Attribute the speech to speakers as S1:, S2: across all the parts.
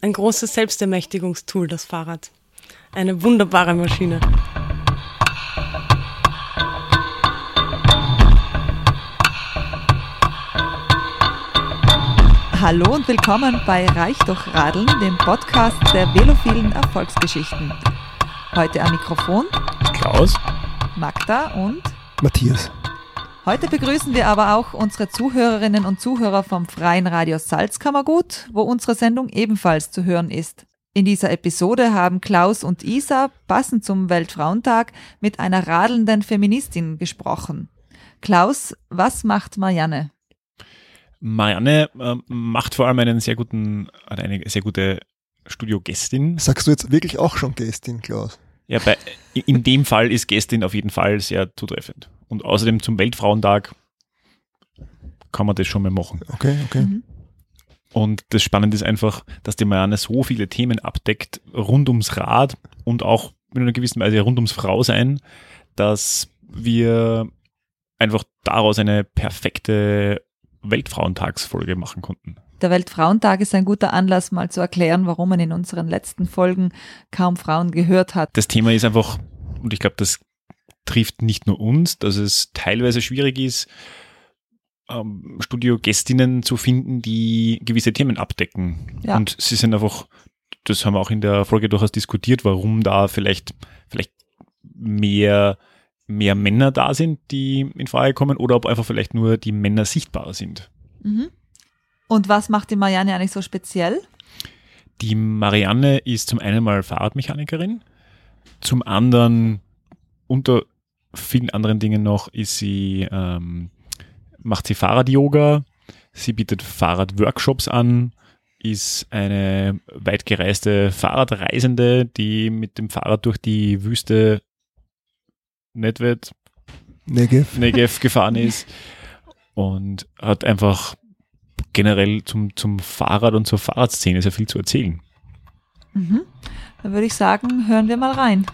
S1: Ein großes Selbstermächtigungstool, das Fahrrad. Eine wunderbare Maschine.
S2: Hallo und willkommen bei Reich durch Radeln, dem Podcast der velophilen Erfolgsgeschichten. Heute am Mikrofon
S3: Klaus.
S2: Magda und
S4: Matthias.
S2: Heute begrüßen wir aber auch unsere Zuhörerinnen und Zuhörer vom Freien Radio Salzkammergut, wo unsere Sendung ebenfalls zu hören ist. In dieser Episode haben Klaus und Isa passend zum Weltfrauentag mit einer radelnden Feministin gesprochen. Klaus, was macht Marianne?
S3: Marianne ähm, macht vor allem einen sehr guten, eine sehr gute Studiogästin.
S4: Sagst du jetzt wirklich auch schon Gästin, Klaus?
S3: Ja, bei, in dem Fall ist Gästin auf jeden Fall sehr zutreffend. Und außerdem zum Weltfrauentag kann man das schon mal machen.
S4: Okay, okay.
S2: Mhm.
S3: Und das Spannende ist einfach, dass die Marianne so viele Themen abdeckt, rund ums Rad und auch in einer gewissen Weise rund ums Frausein, dass wir einfach daraus eine perfekte Weltfrauentagsfolge machen konnten.
S2: Der Weltfrauentag ist ein guter Anlass, mal zu erklären, warum man in unseren letzten Folgen kaum Frauen gehört hat.
S3: Das Thema ist einfach, und ich glaube, das trifft nicht nur uns, dass es teilweise schwierig ist, ähm, Studiogästinnen zu finden, die gewisse Themen abdecken.
S2: Ja.
S3: Und sie sind einfach, das haben wir auch in der Folge durchaus diskutiert, warum da vielleicht, vielleicht mehr, mehr Männer da sind, die in Frage kommen, oder ob einfach vielleicht nur die Männer sichtbarer sind.
S2: Mhm. Und was macht die Marianne eigentlich so speziell?
S3: Die Marianne ist zum einen mal Fahrradmechanikerin, zum anderen unter vielen anderen Dingen noch ist sie ähm, macht sie Fahrrad-Yoga, sie bietet Fahrradworkshops an, ist eine weit gereiste Fahrradreisende, die mit dem Fahrrad durch die Wüste Netwet,
S4: Negev.
S3: Negev gefahren ist und hat einfach generell zum, zum Fahrrad und zur Fahrradszene sehr viel zu erzählen.
S2: Mhm. Dann würde ich sagen, hören wir mal rein.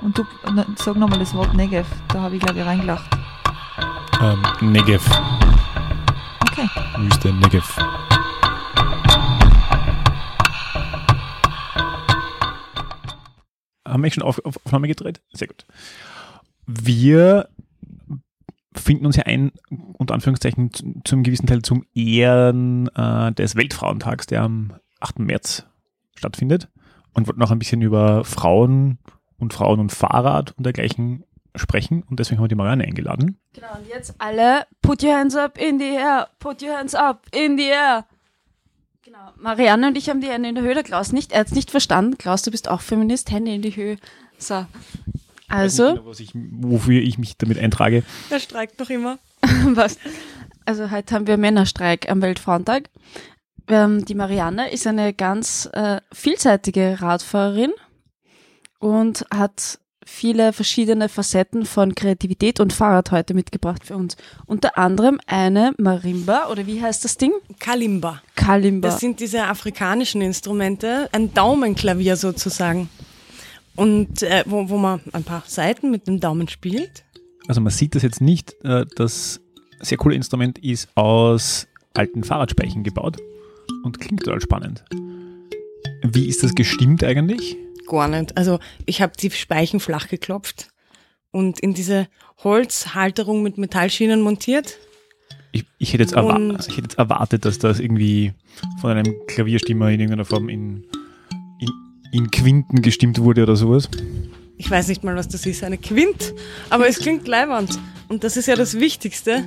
S2: Und du na, sag nochmal das Wort Negev. Da habe ich, glaube ich, reingelacht.
S3: Ähm, Negev,
S2: Okay.
S3: Wüste Negev. Haben wir schon auf, auf Aufnahme gedreht? Sehr gut. Wir finden uns ja ein, unter Anführungszeichen, zu, zu einem gewissen Teil zum Ehren äh, des Weltfrauentags, der am 8. März stattfindet und wollten auch ein bisschen über Frauen und Frauen und Fahrrad und dergleichen sprechen und deswegen haben wir die Marianne eingeladen.
S5: Genau, und jetzt alle, put your hands up in the air, put your hands up in the air. Genau, Marianne und ich haben die Hände in der Höhe, der Klaus nicht, er hat es nicht verstanden. Klaus, du bist auch Feminist, Hände in die Höhe. So,
S3: Ich weiß
S5: also,
S3: nicht genau, was ich, wofür ich mich damit eintrage.
S1: Er streikt noch immer.
S5: was? Also heute haben wir Männerstreik am Weltfrauentag. Ähm, die Marianne ist eine ganz äh, vielseitige Radfahrerin und hat viele verschiedene Facetten von Kreativität und Fahrrad heute mitgebracht für uns. Unter anderem eine Marimba, oder wie heißt das Ding?
S1: Kalimba.
S5: Kalimba.
S1: Das sind diese afrikanischen Instrumente, ein Daumenklavier sozusagen. Und äh, wo, wo man ein paar Seiten mit dem Daumen spielt.
S3: Also man sieht das jetzt nicht. äh, Das sehr coole Instrument ist aus alten Fahrradspeichen gebaut und klingt total spannend. Wie ist das gestimmt eigentlich?
S1: Gar nicht. Also ich habe die Speichen flach geklopft und in diese Holzhalterung mit Metallschienen montiert.
S3: Ich, ich, hätte jetzt ich hätte jetzt erwartet, dass das irgendwie von einem Klavierstimmer in irgendeiner Form in, in, in Quinten gestimmt wurde oder sowas.
S1: Ich weiß nicht mal, was das ist, eine Quint, aber es klingt leiwand. Und das ist ja das Wichtigste.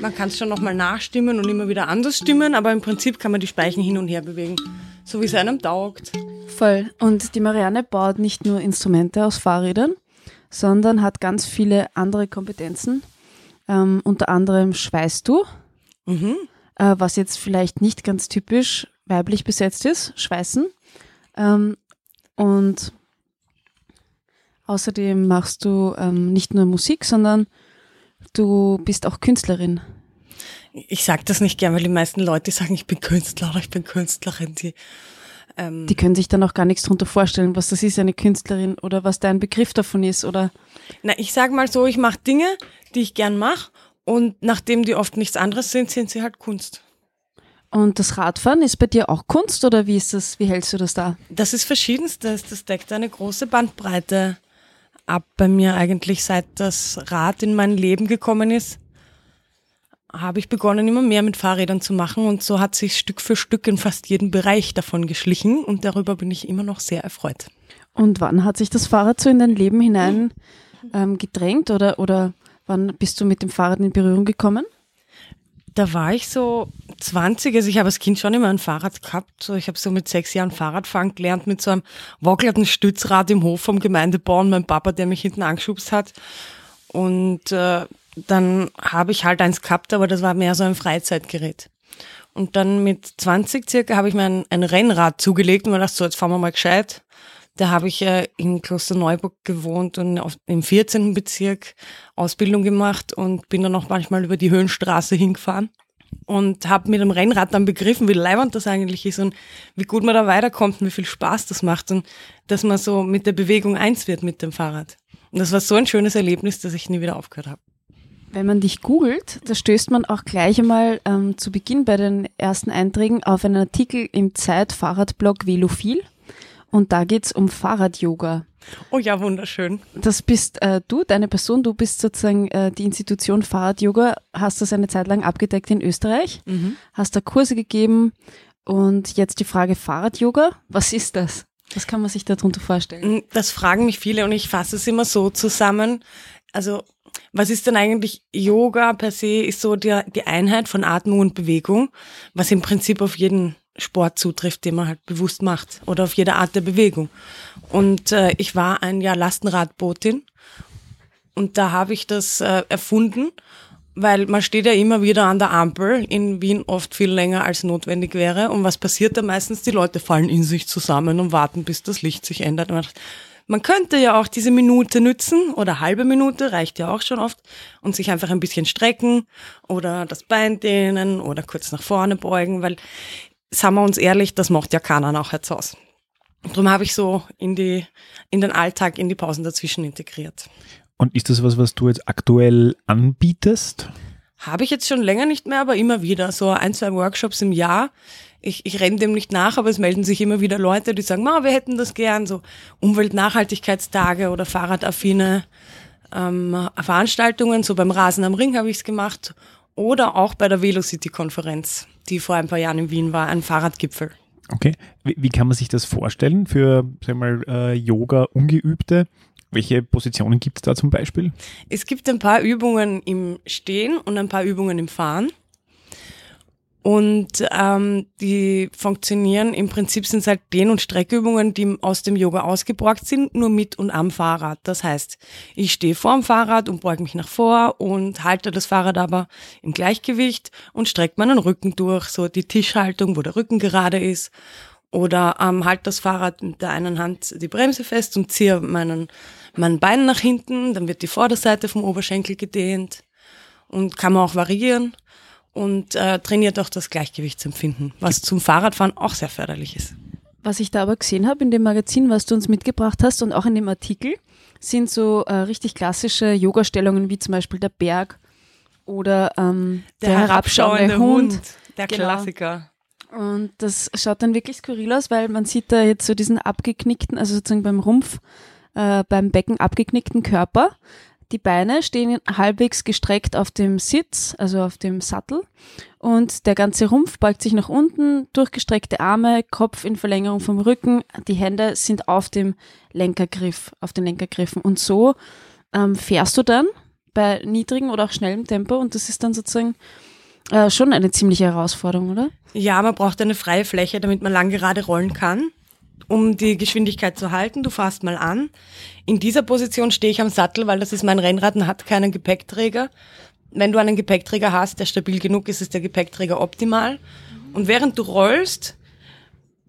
S1: Man kann es schon nochmal nachstimmen und immer wieder anders stimmen, aber im Prinzip kann man die Speichen hin und her bewegen, so wie es einem taugt.
S5: Voll. Und die Marianne baut nicht nur Instrumente aus Fahrrädern, sondern hat ganz viele andere Kompetenzen. Ähm, unter anderem Schweißtuch,
S1: Mhm.
S5: äh, was jetzt vielleicht nicht ganz typisch weiblich besetzt ist, Schweißen. Ähm, und außerdem machst du ähm, nicht nur Musik, sondern du bist auch Künstlerin.
S1: Ich sage das nicht gern, weil die meisten Leute sagen, ich bin Künstler oder ich bin Künstlerin. Die, ähm,
S5: Die können sich dann auch gar nichts drunter vorstellen, was das ist, eine Künstlerin oder was dein Begriff davon ist oder
S1: na, ich sag mal so, ich mache Dinge, die ich gern mache Und nachdem die oft nichts anderes sind, sind sie halt Kunst.
S5: Und das Radfahren ist bei dir auch Kunst oder wie ist das, wie hältst du das da?
S1: Das ist verschiedenstes. Das deckt eine große Bandbreite ab bei mir eigentlich, seit das Rad in mein Leben gekommen ist. Habe ich begonnen, immer mehr mit Fahrrädern zu machen und so hat sich Stück für Stück in fast jeden Bereich davon geschlichen und darüber bin ich immer noch sehr erfreut.
S5: Und wann hat sich das Fahrrad so in dein Leben hinein ähm, gedrängt oder, oder wann bist du mit dem Fahrrad in Berührung gekommen?
S1: Da war ich so 20, also ich habe als Kind schon immer ein Fahrrad gehabt. So, ich habe so mit sechs Jahren Fahrradfahren gelernt mit so einem wackelnden Stützrad im Hof vom Gemeindebau und mein Papa, der mich hinten angeschubst hat. Und äh, dann habe ich halt eins gehabt, aber das war mehr so ein Freizeitgerät. Und dann mit 20 circa habe ich mir ein, ein Rennrad zugelegt und mir gedacht, so jetzt fahren wir mal gescheit. Da habe ich äh, in Klosterneuburg gewohnt und auf, im 14. Bezirk Ausbildung gemacht und bin dann auch manchmal über die Höhenstraße hingefahren und habe mit dem Rennrad dann begriffen, wie leibend das eigentlich ist und wie gut man da weiterkommt und wie viel Spaß das macht und dass man so mit der Bewegung eins wird mit dem Fahrrad. Und das war so ein schönes Erlebnis, dass ich nie wieder aufgehört habe.
S5: Wenn man dich googelt, da stößt man auch gleich einmal ähm, zu Beginn bei den ersten Einträgen auf einen Artikel im Zeit-Fahrradblog Velophil. Und da geht's um Fahrrad-Yoga.
S1: Oh ja, wunderschön.
S5: Das bist äh, du, deine Person, du bist sozusagen äh, die Institution Fahrrad-Yoga, hast das eine Zeit lang abgedeckt in Österreich, hast da Kurse gegeben und jetzt die Frage Fahrrad-Yoga, was ist das? Was kann man sich darunter vorstellen?
S1: Das fragen mich viele und ich fasse es immer so zusammen. Also, was ist denn eigentlich Yoga per se? Ist so der, die Einheit von Atmung und Bewegung, was im Prinzip auf jeden Sport zutrifft, den man halt bewusst macht oder auf jede Art der Bewegung. Und äh, ich war ein Jahr Lastenradbotin und da habe ich das äh, erfunden, weil man steht ja immer wieder an der Ampel in Wien oft viel länger als notwendig wäre. Und was passiert da meistens? Die Leute fallen in sich zusammen und warten, bis das Licht sich ändert. Man könnte ja auch diese Minute nützen oder halbe Minute, reicht ja auch schon oft, und sich einfach ein bisschen strecken oder das Bein dehnen oder kurz nach vorne beugen, weil, sagen wir uns ehrlich, das macht ja keiner nachher zu Hause. Darum habe ich so in die, in den Alltag, in die Pausen dazwischen integriert.
S3: Und ist das was, was du jetzt aktuell anbietest?
S1: Habe ich jetzt schon länger nicht mehr, aber immer wieder. So ein, zwei Workshops im Jahr. Ich, ich renne dem nicht nach, aber es melden sich immer wieder Leute, die sagen, Ma, wir hätten das gern. So Umweltnachhaltigkeitstage oder fahrradaffine ähm, Veranstaltungen. So beim Rasen am Ring habe ich es gemacht. Oder auch bei der Velocity-Konferenz, die vor ein paar Jahren in Wien war, ein Fahrradgipfel.
S3: Okay. Wie, wie kann man sich das vorstellen für, sagen wir mal, äh, Yoga-Ungeübte? Welche Positionen gibt es da zum Beispiel?
S1: Es gibt ein paar Übungen im Stehen und ein paar Übungen im Fahren. Und ähm, die funktionieren, im Prinzip sind halt Dehn- und Streckübungen, die aus dem Yoga ausgeborgt sind, nur mit und am Fahrrad. Das heißt, ich stehe vor dem Fahrrad und beuge mich nach vor und halte das Fahrrad aber im Gleichgewicht und strecke meinen Rücken durch, so die Tischhaltung, wo der Rücken gerade ist. Oder ähm, halte das Fahrrad mit der einen Hand die Bremse fest und ziehe meinen, mein Bein nach hinten, dann wird die Vorderseite vom Oberschenkel gedehnt und kann man auch variieren und äh, trainiert auch das Gleichgewichtsempfinden, was zum Fahrradfahren auch sehr förderlich ist.
S5: Was ich da aber gesehen habe in dem Magazin, was du uns mitgebracht hast und auch in dem Artikel, sind so äh, richtig klassische Yoga-Stellungen wie zum Beispiel der Berg oder ähm, der, herabschauende Hund.
S1: Der
S5: Genau.
S1: Klassiker.
S5: Und das schaut dann wirklich skurril aus, weil man sieht da jetzt so diesen abgeknickten, also sozusagen beim Rumpf, äh, beim Becken abgeknickten Körper. Die Beine stehen halbwegs gestreckt auf dem Sitz, also auf dem Sattel. Und der ganze Rumpf beugt sich nach unten, durchgestreckte Arme, Kopf in Verlängerung vom Rücken. Die Hände sind auf dem Lenkergriff, auf den Lenkergriffen. Und so ähm, fährst du dann bei niedrigem oder auch schnellem Tempo. Und das ist dann sozusagen äh, schon eine ziemliche Herausforderung, oder?
S1: Ja, man braucht eine freie Fläche, damit man lang gerade rollen kann, um die Geschwindigkeit zu halten. Du fährst mal an. In dieser Position stehe ich am Sattel, weil das ist mein Rennrad und hat keinen Gepäckträger. Wenn du einen Gepäckträger hast, der stabil genug ist, ist der Gepäckträger optimal. Und während du rollst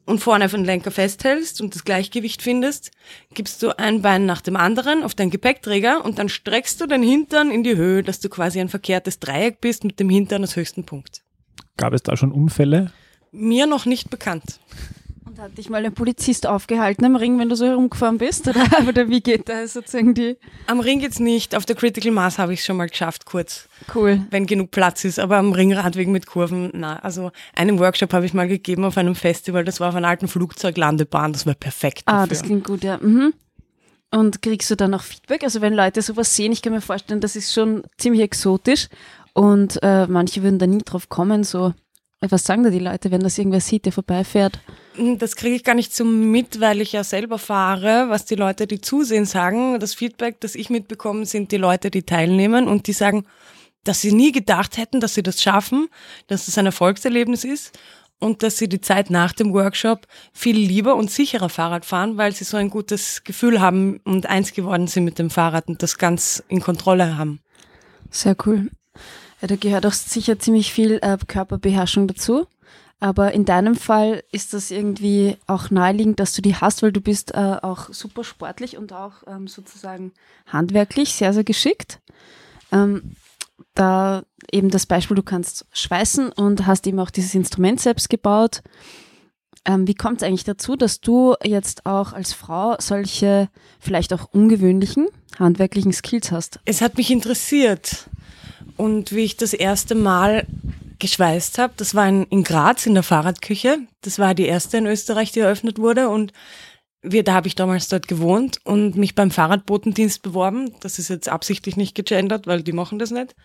S1: und vorne auf den Lenker festhältst und das Gleichgewicht findest, gibst du ein Bein nach dem anderen auf deinen Gepäckträger und dann streckst du den Hintern in die Höhe, dass du quasi ein verkehrtes Dreieck bist mit dem Hintern als höchsten Punkt.
S3: Gab es da schon Unfälle?
S1: Mir noch nicht bekannt.
S5: Und hat dich mal ein Polizist aufgehalten am Ring, wenn du so herumgefahren bist? Oder, oder wie geht da sozusagen die?
S1: Am Ring geht's nicht. Auf der Critical Mass habe ich schon mal geschafft, kurz.
S5: Cool.
S1: Wenn genug Platz ist. Aber am Ringradweg mit Kurven, na. Also einen Workshop habe ich mal gegeben auf einem Festival. Das war auf einer alten Flugzeuglandebahn. Das war perfekt.
S5: Ah,
S1: dafür.
S5: das klingt gut, ja. Mhm. Und kriegst du dann auch Feedback? Also wenn Leute sowas sehen, ich kann mir vorstellen, das ist schon ziemlich exotisch und äh, manche würden da nie drauf kommen, so was sagen da die Leute, wenn das irgendwer sieht, der vorbeifährt?
S1: Hm, Das kriege ich gar nicht so mit, weil ich ja selber fahre, was die Leute, die zusehen, sagen. Das Feedback, das ich mitbekomme, sind die Leute, die teilnehmen und die sagen, dass sie nie gedacht hätten, dass sie das schaffen, dass es ein Erfolgserlebnis ist und dass sie die Zeit nach dem Workshop viel lieber und sicherer Fahrrad fahren, weil sie so ein gutes Gefühl haben und eins geworden sind mit dem Fahrrad und das ganz in Kontrolle haben.
S5: Sehr cool. Ja, da gehört auch sicher ziemlich viel äh, Körperbeherrschung dazu. Aber in deinem Fall ist das irgendwie auch naheliegend, dass du die hast, weil du bist äh, auch super sportlich und auch ähm, sozusagen handwerklich sehr, sehr geschickt. Ähm, da eben das Beispiel, du kannst schweißen und hast eben auch dieses Instrument selbst gebaut. Ähm, wie kommt es eigentlich dazu, dass du jetzt auch als Frau solche vielleicht auch ungewöhnlichen handwerklichen Skills hast?
S1: Es hat mich interessiert. Und wie ich das erste Mal geschweißt habe, das war in, in Graz in der Fahrradküche. Das war die erste in Österreich, die eröffnet wurde. Und wir, da habe ich damals dort gewohnt und mich beim Fahrradbotendienst beworben. Das ist jetzt absichtlich nicht gegendert, weil die machen das nicht.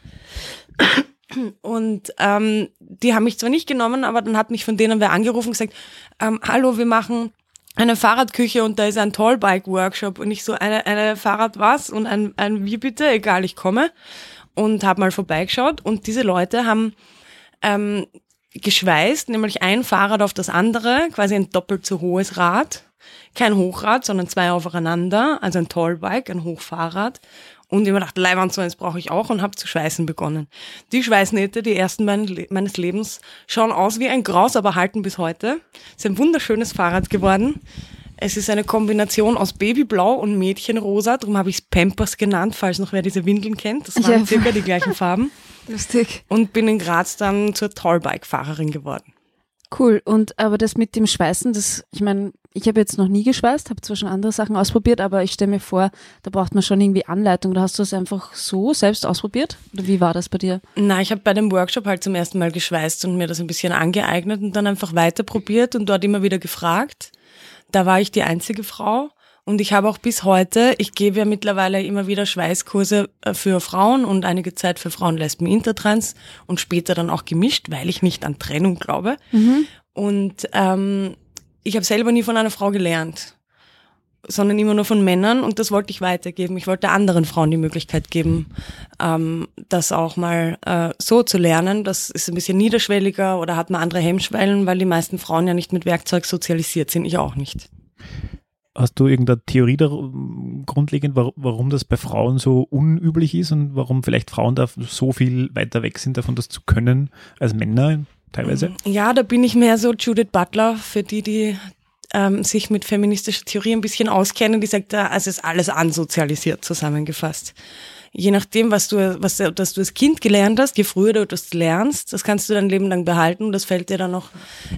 S1: Und ähm, die haben mich zwar nicht genommen, aber dann hat mich von denen wer angerufen und gesagt, ähm, hallo, wir machen eine Fahrradküche und da ist ein Tallbike-Workshop und ich so, eine, eine Fahrrad was und ein, ein wie bitte, egal, ich komme und habe mal vorbeigeschaut und diese Leute haben ähm, geschweißt, nämlich ein Fahrrad auf das andere, quasi ein doppelt so hohes Rad, kein Hochrad, sondern zwei aufeinander, also ein Tallbike, ein Hochfahrrad und ich mir dachte, Leibwand, so eins brauche ich auch und habe zu schweißen begonnen. Die Schweißnähte, die ersten mein, meines Lebens, schauen aus wie ein Graus, aber halten bis heute. Ist ein wunderschönes Fahrrad geworden. Es ist eine Kombination aus Babyblau und Mädchenrosa, darum habe ich es Pampers genannt, falls noch wer diese Windeln kennt. Das waren
S5: Ja.
S1: circa die gleichen Farben.
S5: Lustig.
S1: Und bin in Graz dann zur Tallbike-Fahrerin geworden.
S5: Cool. Und aber das mit dem Schweißen, das, ich meine, ich habe jetzt noch nie geschweißt, habe zwar schon andere Sachen ausprobiert, aber ich stelle mir vor, da braucht man schon irgendwie Anleitung. Oder hast du es einfach so selbst ausprobiert? Oder wie war das bei dir?
S1: Na, ich habe bei dem Workshop halt zum ersten Mal geschweißt und mir das ein bisschen angeeignet und dann einfach weiter probiert und dort immer wieder gefragt. Da war ich die einzige Frau und ich habe auch bis heute, ich gebe ja mittlerweile immer wieder Schweißkurse äh, für Frauen und einige Zeit für Frauen, Lesben, Intertrans und später dann auch gemischt, weil ich nicht an Trennung glaube. Und ähm, ich habe selber nie von einer Frau gelernt sondern immer nur von Männern und das wollte ich weitergeben. Ich wollte anderen Frauen die Möglichkeit geben, ähm, das auch mal äh, so zu lernen. Das ist ein bisschen niederschwelliger oder hat man andere Hemmschwellen, weil die meisten Frauen ja nicht mit Werkzeug sozialisiert sind. Ich auch nicht.
S3: Hast du irgendeine Theorie da, grundlegend, war- warum das bei Frauen so unüblich ist und warum vielleicht Frauen da so viel weiter weg sind davon, das zu können, als Männer teilweise?
S1: Ja, da bin ich mehr so Judith Butler, für die, die ähm, sich mit feministischer Theorie ein bisschen auskennen, die sagt, also ist alles ansozialisiert zusammengefasst. Je nachdem, was du, was dass du als Kind gelernt hast, je früher du das lernst, das kannst du dein Leben lang behalten und das fällt dir dann auch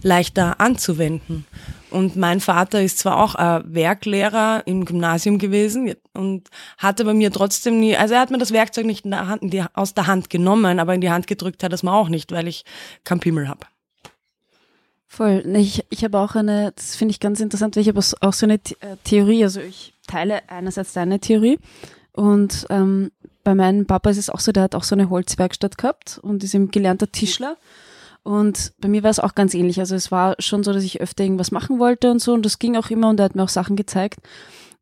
S1: leichter anzuwenden. Und mein Vater ist zwar auch äh, Werklehrer im Gymnasium gewesen und hatte bei mir trotzdem nie, also er hat mir das Werkzeug nicht der Hand, die, aus der Hand genommen, aber in die Hand gedrückt hat es mir auch nicht, weil ich keinen Pimmel habe.
S5: Voll. Ich, ich habe auch eine, das finde ich ganz interessant, weil ich habe auch so- eine äh, Theorie, also ich teile einerseits deine Theorie und ähm, bei meinem Papa ist es auch so, der hat auch so eine Holzwerkstatt gehabt und ist eben gelernter Tischler. Und bei mir war es auch ganz ähnlich. Also es war schon so, dass ich öfter irgendwas machen wollte und so und das ging auch immer und er hat mir auch Sachen gezeigt.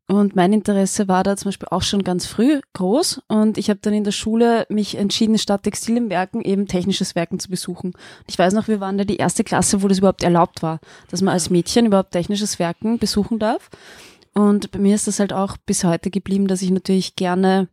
S5: Und mein Interesse war da zum Beispiel auch schon ganz früh groß. Und ich habe dann in der Schule mich entschieden, statt Textil im Werken eben technisches Werken zu besuchen. Ich weiß noch, wir waren da die erste Klasse, wo das überhaupt erlaubt war, dass man als Mädchen überhaupt technisches Werken besuchen darf. Und bei mir ist das halt auch bis heute geblieben, dass ich natürlich gerne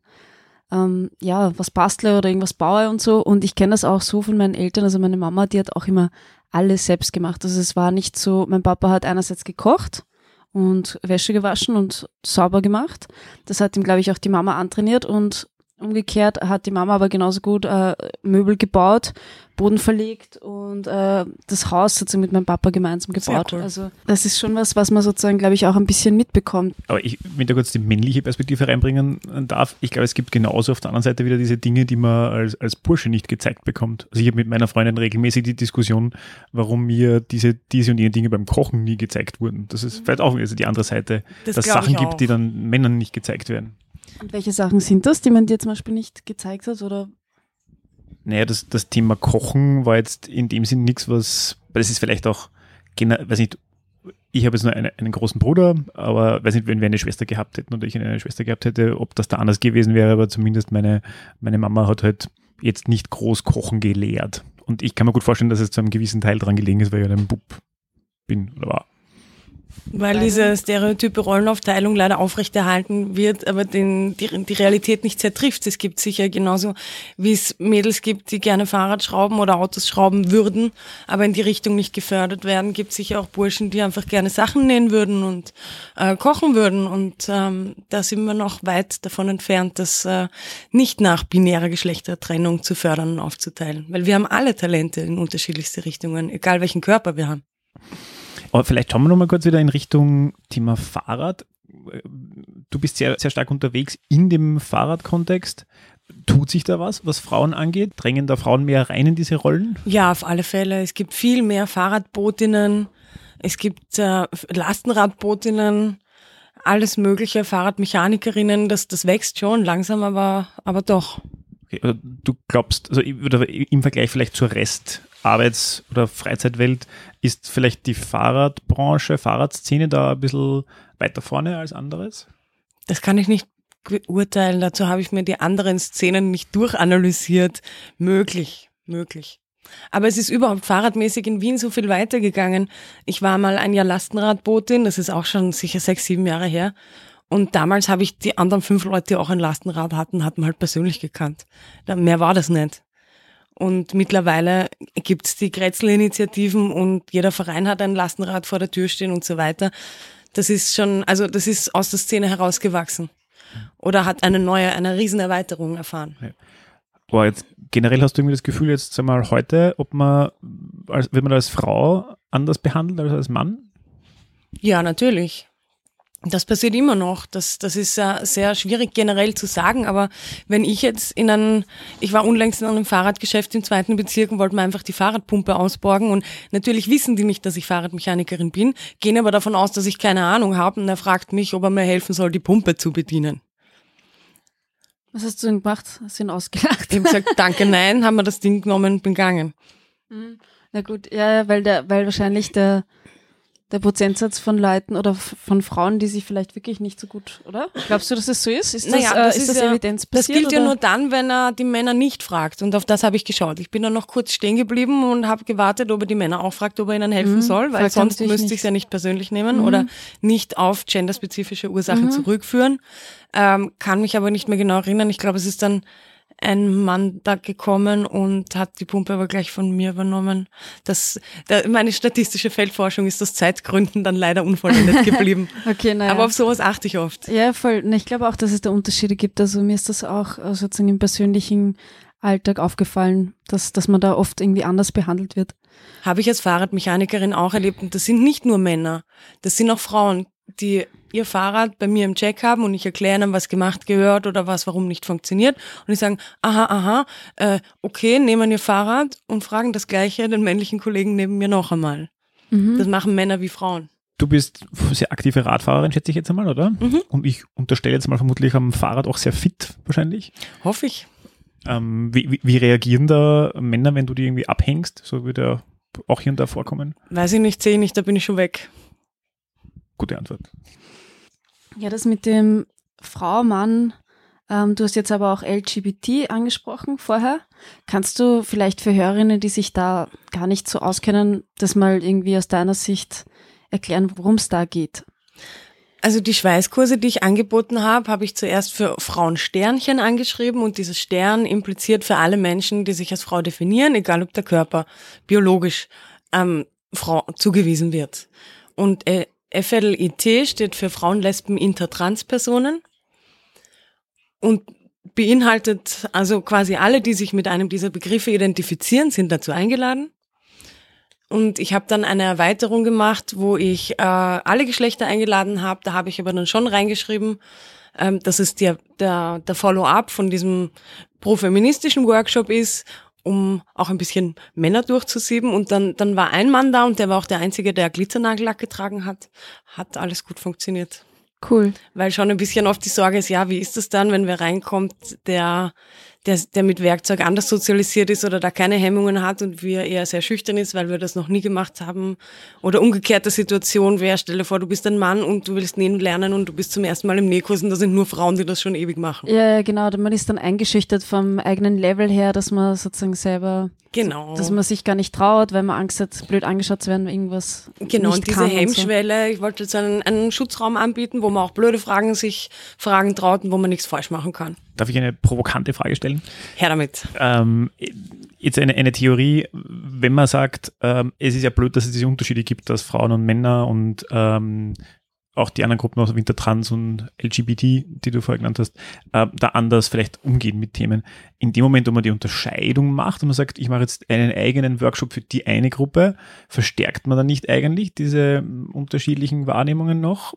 S5: ähm, ja was bastle oder irgendwas baue und so. Und ich kenne das auch so von meinen Eltern. Also meine Mama, die hat auch immer alles selbst gemacht. Also es war nicht so, mein Papa hat einerseits gekocht und Wäsche gewaschen und sauber gemacht. Das hat ihm, glaube ich, auch die Mama antrainiert und Umgekehrt hat die Mama aber genauso gut äh, Möbel gebaut, Boden verlegt und äh, das Haus sozusagen mit meinem Papa gemeinsam gebaut.
S1: cool.
S5: Also das ist schon was, was man sozusagen, glaube ich, auch ein bisschen mitbekommt.
S3: Aber ich, wenn ich da kurz die männliche Perspektive reinbringen darf, ich glaube, es gibt genauso auf der anderen Seite wieder diese Dinge, die man als, als Bursche nicht gezeigt bekommt. Also ich habe mit meiner Freundin regelmäßig die Diskussion, warum mir diese, diese und jene Dinge beim Kochen nie gezeigt wurden. Das ist vielleicht auch also die andere Seite,
S1: Das
S3: dass Sachen gibt, die dann Männern nicht gezeigt werden.
S5: Und welche Sachen sind das, die man dir zum Beispiel nicht gezeigt hat? Oder
S3: Naja, das, das Thema Kochen war jetzt in dem Sinn nichts, was, weil es ist vielleicht auch, weiß nicht, ich habe jetzt nur eine, einen großen Bruder, aber weiß nicht, wenn wir eine Schwester gehabt hätten oder ich eine Schwester gehabt hätte, ob das da anders gewesen wäre, aber zumindest meine, meine Mama hat halt jetzt nicht groß kochen gelehrt. Und ich kann mir gut vorstellen, dass es zu einem gewissen Teil dran gelegen ist, weil ich ja ein Bub bin oder war.
S1: Weil diese stereotype Rollenaufteilung leider aufrechterhalten wird, aber den, die, die Realität nicht sehr trifft. Es gibt sicher genauso, wie es Mädels gibt, die gerne Fahrrad schrauben oder Autos schrauben würden, aber in die Richtung nicht gefördert werden, gibt sicher auch Burschen, die einfach gerne Sachen nähen würden und äh, kochen würden. Und ähm, da sind wir noch weit davon entfernt, das äh, nicht nach binärer Geschlechtertrennung zu fördern und aufzuteilen. Weil wir haben alle Talente in unterschiedlichste Richtungen, egal welchen Körper wir haben.
S3: Aber vielleicht schauen wir nochmal kurz wieder in Richtung Thema Fahrrad. Du bist sehr, sehr stark unterwegs in dem Fahrradkontext. Tut sich da was, was Frauen angeht? Drängen da Frauen mehr rein in diese Rollen?
S1: Ja, auf alle Fälle. Es gibt viel mehr Fahrradbootinnen, es gibt äh, Lastenradbootinnen, alles mögliche, Fahrradmechanikerinnen, das, das wächst schon langsam, aber, aber doch.
S3: Okay, du glaubst, also im Vergleich vielleicht zur Rest Arbeits- oder Freizeitwelt, ist vielleicht die Fahrradbranche, Fahrradszene da ein bisschen weiter vorne als anderes?
S1: Das kann ich nicht beurteilen. Dazu habe ich mir die anderen Szenen nicht durchanalysiert. Möglich, möglich. Aber es ist überhaupt fahrradmäßig in Wien so viel weitergegangen. Ich war mal ein Jahr Lastenradbotin, das ist auch schon sicher sechs, sieben Jahre her. Und damals habe ich die anderen fünf Leute, die auch ein Lastenrad hatten, hat man halt persönlich gekannt. Mehr war das nicht. Und mittlerweile gibt's die Grätzl-Initiativen und jeder Verein hat ein Lastenrad vor der Tür stehen und so weiter. Das ist schon, also das ist aus der Szene herausgewachsen. Oder hat eine neue, eine Riesenerweiterung erfahren.
S3: Aber jetzt generell hast du irgendwie das Gefühl, jetzt sag mal heute, ob man, als, wird man als Frau anders behandelt als als Mann?
S1: Ja, natürlich. Das passiert immer noch. Das, das ist äh, sehr schwierig generell zu sagen, aber wenn ich jetzt in einem, ich war unlängst in einem Fahrradgeschäft im zweiten Bezirk und wollte mir einfach die Fahrradpumpe ausborgen und natürlich wissen die nicht, dass ich Fahrradmechanikerin bin, gehen aber davon aus, dass ich keine Ahnung habe und er fragt mich, ob er mir helfen soll, die Pumpe zu bedienen.
S5: was hast du denn gemacht? Hast du ihn ausgelacht?
S1: Ich habe gesagt, danke, nein, haben wir das Ding genommen und bin gegangen.
S5: Mhm. Na gut, ja, ja, weil der, weil wahrscheinlich der, der Prozentsatz von Leuten oder von Frauen, die sich vielleicht wirklich nicht so gut, oder? Glaubst du, dass es so ist? Ist das,
S1: Naja,
S5: äh,
S1: das
S5: ist
S1: ist
S5: das
S1: ja- Das
S5: evidenzbasiert?
S1: gilt ja
S5: oder?
S1: nur dann, wenn er die Männer nicht fragt. Und auf das habe ich geschaut. Ich bin dann noch kurz stehen geblieben und habe gewartet, ob er die Männer auch fragt, ob er ihnen helfen
S5: Mhm.
S1: soll, weil
S5: Fragt
S1: sonst müsste ich es ja nicht persönlich nehmen
S5: Mhm.
S1: oder nicht auf genderspezifische Ursachen zurückführen. Ähm, kann mich aber nicht mehr genau erinnern. Ich glaube, es ist dann ein Mann da gekommen und hat die Pumpe aber gleich von mir übernommen. Das, da, meine statistische Feldforschung ist aus Zeitgründen dann leider unvollendet geblieben.
S5: Okay, naja.
S1: Aber auf sowas achte ich oft.
S5: Ja, voll. Ich glaube auch, dass es da Unterschiede gibt. Also mir ist das auch äh, sozusagen im persönlichen Alltag aufgefallen, dass, dass man da oft irgendwie anders behandelt wird.
S1: Habe ich als Fahrradmechanikerin auch erlebt. Und das sind nicht nur Männer, das sind auch Frauen, die ihr Fahrrad bei mir im Check haben und ich erkläre ihnen, was gemacht gehört oder was warum nicht funktioniert. Und die sagen, aha, aha, äh, okay, nehmen ihr Fahrrad und fragen das Gleiche den männlichen Kollegen neben mir noch einmal.
S5: Mhm.
S1: Das machen Männer wie Frauen.
S3: Du bist sehr aktive Radfahrerin, schätze ich jetzt einmal, oder?
S1: Mhm.
S3: Und ich unterstelle jetzt mal vermutlich am Fahrrad auch sehr fit, wahrscheinlich.
S1: Hoffe ich.
S3: Ähm, wie, wie, wie reagieren da Männer, wenn du die irgendwie abhängst? So würde er auch hier und da vorkommen.
S1: Weiß ich nicht, sehe ich nicht, da bin ich schon weg.
S3: Gute Antwort.
S5: Ja, das mit dem Frau, Mann, ähm, du hast jetzt aber auch LGBT angesprochen vorher. Kannst du vielleicht für Hörerinnen, die sich da gar nicht so auskennen, das mal irgendwie aus deiner Sicht erklären, worum es da geht?
S1: Also die Schweißkurse, die ich angeboten habe, habe ich zuerst für Frauen Sternchen angeschrieben und dieses Stern impliziert für alle Menschen, die sich als Frau definieren, egal ob der Körper biologisch ähm, Frau zugewiesen wird. Und äh, FLIT steht für Frauen, Lesben, Inter, Trans-Personen. Und beinhaltet, also quasi alle, die sich mit einem dieser Begriffe identifizieren, sind dazu eingeladen. Und ich habe dann eine Erweiterung gemacht, wo ich äh, alle Geschlechter eingeladen habe. Da habe ich aber dann schon reingeschrieben, ähm, dass es der, der, der Follow-up von diesem pro-feministischen Workshop ist, um auch ein bisschen Männer durchzusieben. Und dann, dann war ein Mann da und der war auch der Einzige, der Glitzernagellack getragen hat. Hat alles gut funktioniert.
S5: Cool.
S1: Weil schon ein bisschen oft die Sorge ist, ja, wie ist das dann, wenn wer reinkommt, der, der, der mit Werkzeug anders sozialisiert ist oder da keine Hemmungen hat und wir eher sehr schüchtern ist, weil wir das noch nie gemacht haben. Oder umgekehrte Situation wäre, stelle vor, du bist ein Mann und du willst nähen lernen und du bist zum ersten Mal im Nähkurs und da sind nur Frauen, die das schon ewig machen.
S5: Ja, genau. Man ist dann eingeschüchtert vom eigenen Level her, dass man sozusagen selber,
S1: Genau.
S5: dass man sich gar nicht traut, weil man Angst hat, blöd angeschaut zu werden, irgendwas
S1: Genau, und diese
S5: kann und so.
S1: Hemmschwelle, ich wollte jetzt einen, einen Schutzraum anbieten, wo man auch blöde Fragen sich fragen traut und wo man nichts falsch machen kann.
S3: Darf ich eine provokante Frage stellen?
S1: Her damit.
S3: Ähm, jetzt eine, eine Theorie, wenn man sagt, ähm, es ist ja blöd, dass es diese Unterschiede gibt, dass Frauen und Männer und ähm, auch die anderen Gruppen aus Wintertrans und LGBT, die du vorher genannt hast, äh, da anders vielleicht umgehen mit Themen. In dem Moment, wo man die Unterscheidung macht und man sagt, ich mache jetzt einen eigenen Workshop für die eine Gruppe, verstärkt man dann nicht eigentlich diese ähm, unterschiedlichen Wahrnehmungen noch?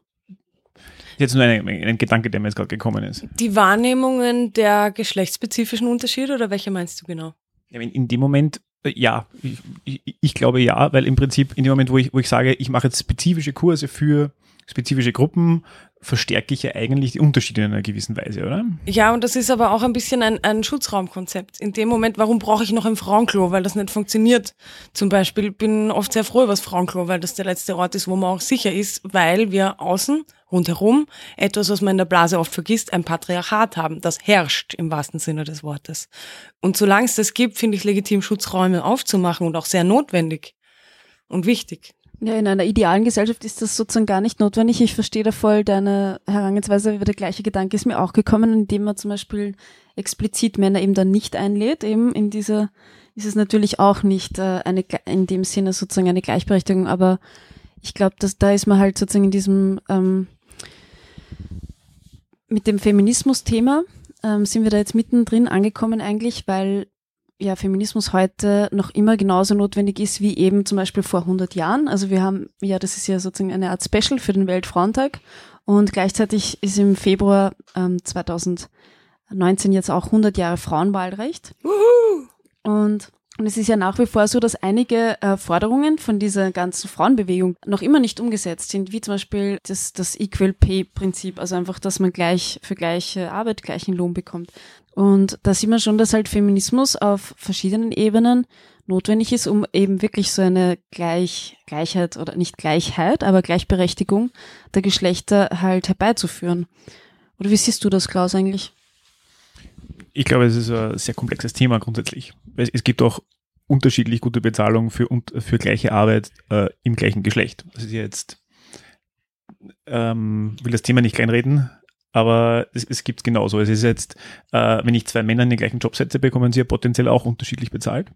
S3: Jetzt nur ein, ein Gedanke, der mir jetzt gerade gekommen ist.
S1: Die Wahrnehmungen der geschlechtsspezifischen Unterschiede oder welche meinst du genau?
S3: In dem Moment, äh, ja, ich, ich, ich glaube ja, weil im Prinzip in dem Moment, wo ich, wo ich sage, ich mache jetzt spezifische Kurse für spezifische Gruppen, verstärke ich ja eigentlich die Unterschiede in einer gewissen Weise, oder?
S1: Ja, und das ist aber auch ein bisschen ein, ein Schutzraumkonzept. In dem Moment, warum brauche ich noch ein Frauenklo, weil das nicht funktioniert? Zum Beispiel bin oft sehr froh über das Frauenklo, weil das der letzte Ort ist, wo man auch sicher ist, weil wir außen, rundherum, etwas, was man in der Blase oft vergisst, ein Patriarchat haben. Das herrscht im wahrsten Sinne des Wortes. Und solange es das gibt, finde ich legitim, Schutzräume aufzumachen und auch sehr notwendig und wichtig.
S5: Ja, in einer idealen Gesellschaft ist das sozusagen gar nicht notwendig. Ich verstehe da voll deine Herangehensweise, aber der gleiche Gedanke ist mir auch gekommen, indem man zum Beispiel explizit Männer eben dann nicht einlädt. Eben in dieser ist es natürlich auch nicht äh, eine in dem Sinne sozusagen eine Gleichberechtigung, aber ich glaube, dass da ist man halt sozusagen in diesem ähm, mit dem Feminismus-Thema ähm, sind wir da jetzt mittendrin angekommen eigentlich, weil ja Feminismus heute noch immer genauso notwendig ist wie eben zum Beispiel vor 100 Jahren. Also wir haben, ja, das ist ja sozusagen eine Art Special für den Weltfrauentag und gleichzeitig ist im Februar ähm, 2019 jetzt auch 100 Jahre Frauenwahlrecht. Und und es ist ja nach wie vor so, dass einige äh, Forderungen von dieser ganzen Frauenbewegung noch immer nicht umgesetzt sind, wie zum Beispiel das, das Equal Pay Prinzip, also einfach, dass man gleich für gleiche Arbeit gleichen Lohn bekommt. Und da sieht man schon, dass halt Feminismus auf verschiedenen Ebenen notwendig ist, um eben wirklich so eine Gleich, Gleichheit oder nicht Gleichheit, aber Gleichberechtigung der Geschlechter halt herbeizuführen. Oder wie siehst du das, Klaus, eigentlich?
S3: Ich glaube, es ist ein sehr komplexes Thema grundsätzlich. Es, gibt auch unterschiedlich gute Bezahlung für, für gleiche Arbeit äh, im gleichen Geschlecht. Das ist jetzt, ähm, will das Thema nicht kleinreden, aber es, es gibt genauso. Es ist jetzt, äh, wenn ich zwei Männer in den gleichen Job setze, bekommen sie ja potenziell auch unterschiedlich bezahlt.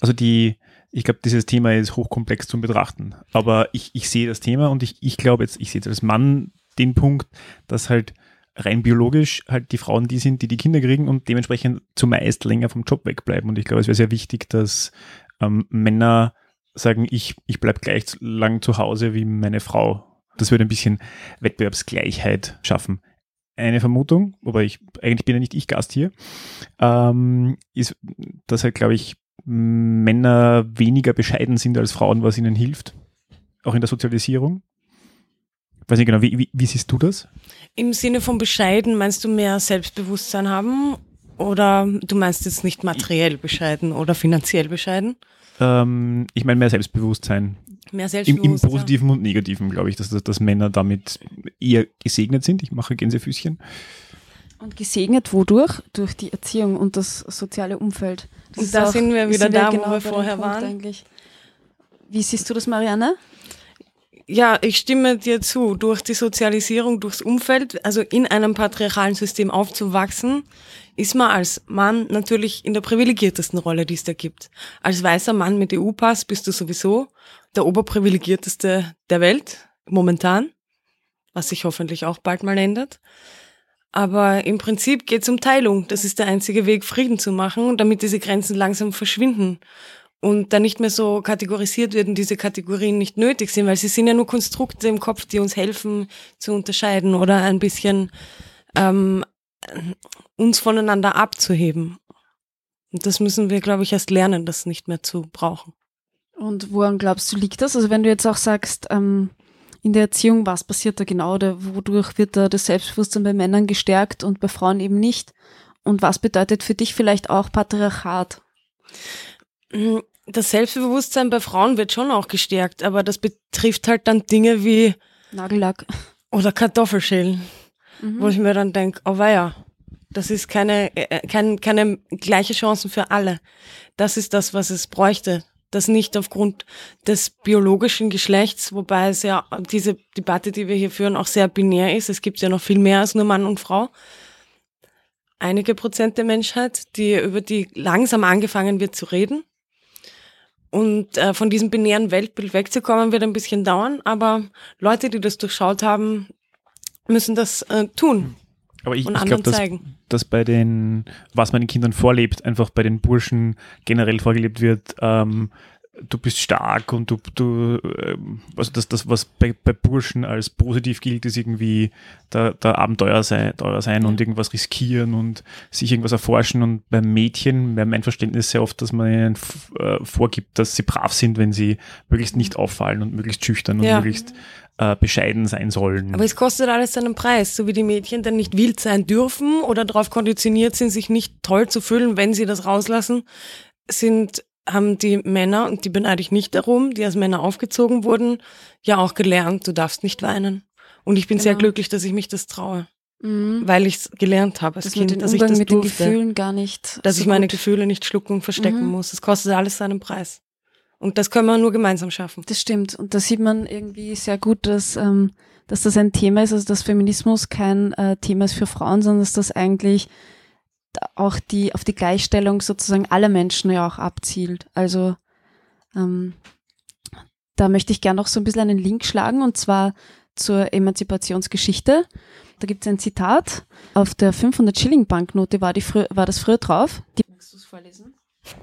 S3: Also die, ich glaube, dieses Thema ist hochkomplex zum Betrachten. Aber ich, ich sehe das Thema und ich, ich glaube jetzt, ich sehe jetzt als Mann den Punkt, dass halt rein biologisch halt die Frauen die sind, die die Kinder kriegen und dementsprechend zumeist länger vom Job wegbleiben. Und ich glaube, es wäre sehr wichtig, dass ähm, Männer sagen, ich, ich bleib gleich lang zu Hause wie meine Frau. Das würde ein bisschen Wettbewerbsgleichheit schaffen. Eine Vermutung, wobei ich, eigentlich bin ja nicht ich Gast hier, ähm, ist, dass halt, glaube ich, Männer weniger bescheiden sind als Frauen, was ihnen hilft. Auch in der Sozialisierung. Weiß nicht genau, wie, wie, wie siehst du das?
S1: Im Sinne von bescheiden meinst du mehr Selbstbewusstsein haben oder du meinst jetzt nicht materiell bescheiden oder finanziell bescheiden?
S3: Ähm, ich meine mehr Selbstbewusstsein.
S1: Mehr
S3: Im, Im
S1: Selbstbewusstsein.
S3: Positiven und Negativen, glaube ich, dass, dass, dass Männer damit eher gesegnet sind. Ich mache Gänsefüßchen.
S5: Und gesegnet wodurch? Durch die Erziehung und das soziale Umfeld. Das
S1: Und da sind wir wieder da, wo wir
S5: bei dem
S1: vorher
S5: Punkt
S1: waren.
S5: Eigentlich. Wie siehst du das, Marianne?
S1: Ja, ich stimme dir zu. Durch die Sozialisierung, durchs Umfeld, also in einem patriarchalen System aufzuwachsen, ist man als Mann natürlich in der privilegiertesten Rolle, die es da gibt. Als weißer Mann mit EU-Pass bist du sowieso der oberprivilegierteste der Welt, momentan, was sich hoffentlich auch bald mal ändert. Aber im Prinzip geht es um Teilung. Das ist der einzige Weg, Frieden zu machen, damit diese Grenzen langsam verschwinden und dann nicht mehr so kategorisiert werden, diese Kategorien nicht nötig sind, weil sie sind ja nur Konstrukte im Kopf, die uns helfen zu unterscheiden oder ein bisschen ähm, uns voneinander abzuheben. Und das müssen wir, glaube ich, erst lernen, das nicht mehr zu brauchen.
S5: Und woran glaubst du, liegt das? Also wenn du jetzt auch sagst, ähm, in der Erziehung, was passiert da genau oder wodurch wird da das Selbstbewusstsein bei Männern gestärkt und bei Frauen eben nicht? Und was bedeutet für dich vielleicht auch Patriarchat?
S1: Das Selbstbewusstsein bei Frauen wird schon auch gestärkt, aber das betrifft halt dann Dinge wie
S5: Nagellack.
S1: Oder Kartoffelschälen, mhm. wo ich mir dann denke, oh weia, das ist keine, äh, keine, keine gleiche Chancen für alle. Das ist das, was es bräuchte das nicht aufgrund des biologischen Geschlechts, wobei es ja diese Debatte, die wir hier führen, auch sehr binär ist. Es gibt ja noch viel mehr als nur Mann und Frau. Einige Prozent der Menschheit, die über die langsam angefangen wird zu reden. Und äh, von diesem binären Weltbild wegzukommen, wird ein bisschen dauern, aber Leute, die das durchschaut haben, müssen das äh, tun.
S3: Aber ich, ich glaube, dass, dass bei den, was man den Kindern vorlebt, einfach bei den Burschen generell vorgelebt wird, ähm, du bist stark und du, du ähm, also das, das was bei, bei Burschen als positiv gilt, ist irgendwie der, der Abenteuer sein, sein und irgendwas riskieren und sich irgendwas erforschen. Und beim Mädchen wäre mein Verständnis sehr oft, dass man ihnen äh, vorgibt, dass sie brav sind, wenn sie möglichst nicht auffallen und möglichst schüchtern und ja. möglichst äh, bescheiden sein sollen.
S1: Aber es kostet alles seinen Preis, so wie die Mädchen dann nicht wild sein dürfen oder darauf konditioniert sind, sich nicht toll zu fühlen, wenn sie das rauslassen, sind haben die Männer, und die beneide ich nicht darum, die als Männer aufgezogen wurden, ja auch gelernt, du darfst nicht weinen. Und ich bin genau. sehr glücklich, dass ich mich das traue. Mhm. Weil ich es gelernt habe als
S5: das
S1: Kind,
S5: dass ich das mit durfte, den Gefühlen gar nicht.
S1: Dass so ich meine gut. Gefühle nicht schlucken und verstecken mhm. muss. Es kostet alles seinen Preis. Und das können wir nur gemeinsam schaffen.
S5: Das stimmt. Und da sieht man irgendwie sehr gut, dass, ähm, dass das ein Thema ist, also dass Feminismus kein äh, Thema ist für Frauen, sondern dass das eigentlich auch die auf die Gleichstellung sozusagen aller Menschen ja auch abzielt. Also ähm, da möchte ich gerne noch so ein bisschen einen Link schlagen und zwar zur Emanzipationsgeschichte. Da gibt es ein Zitat. Auf der 500 Schilling Banknote war, die war das früher drauf. Die, Magst du es
S3: vorlesen?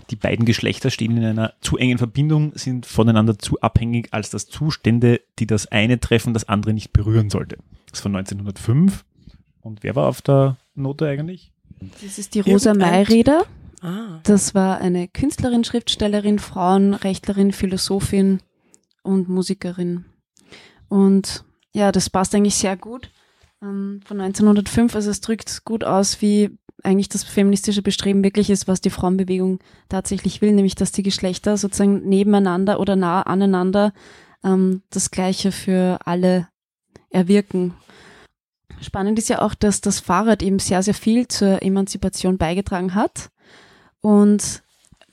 S3: Die beiden Geschlechter stehen in einer zu engen Verbindung, sind voneinander zu abhängig, als dass Zustände, die das eine treffen, das andere nicht berühren sollte. Das ist von 1905. Und wer war auf der Note eigentlich?
S5: Das ist die Rosa Mayreder. Ah. Das war eine Künstlerin, Schriftstellerin, Frauenrechtlerin, Philosophin und Musikerin. Und ja, das passt eigentlich sehr gut. Ähm, von 1905, also es drückt gut aus, wie eigentlich das feministische Bestreben wirklich ist, was die Frauenbewegung tatsächlich will, nämlich dass die Geschlechter sozusagen nebeneinander oder nah aneinander ähm, das Gleiche für alle erwirken. Spannend ist ja auch, dass das Fahrrad eben sehr, sehr viel zur Emanzipation beigetragen hat. Und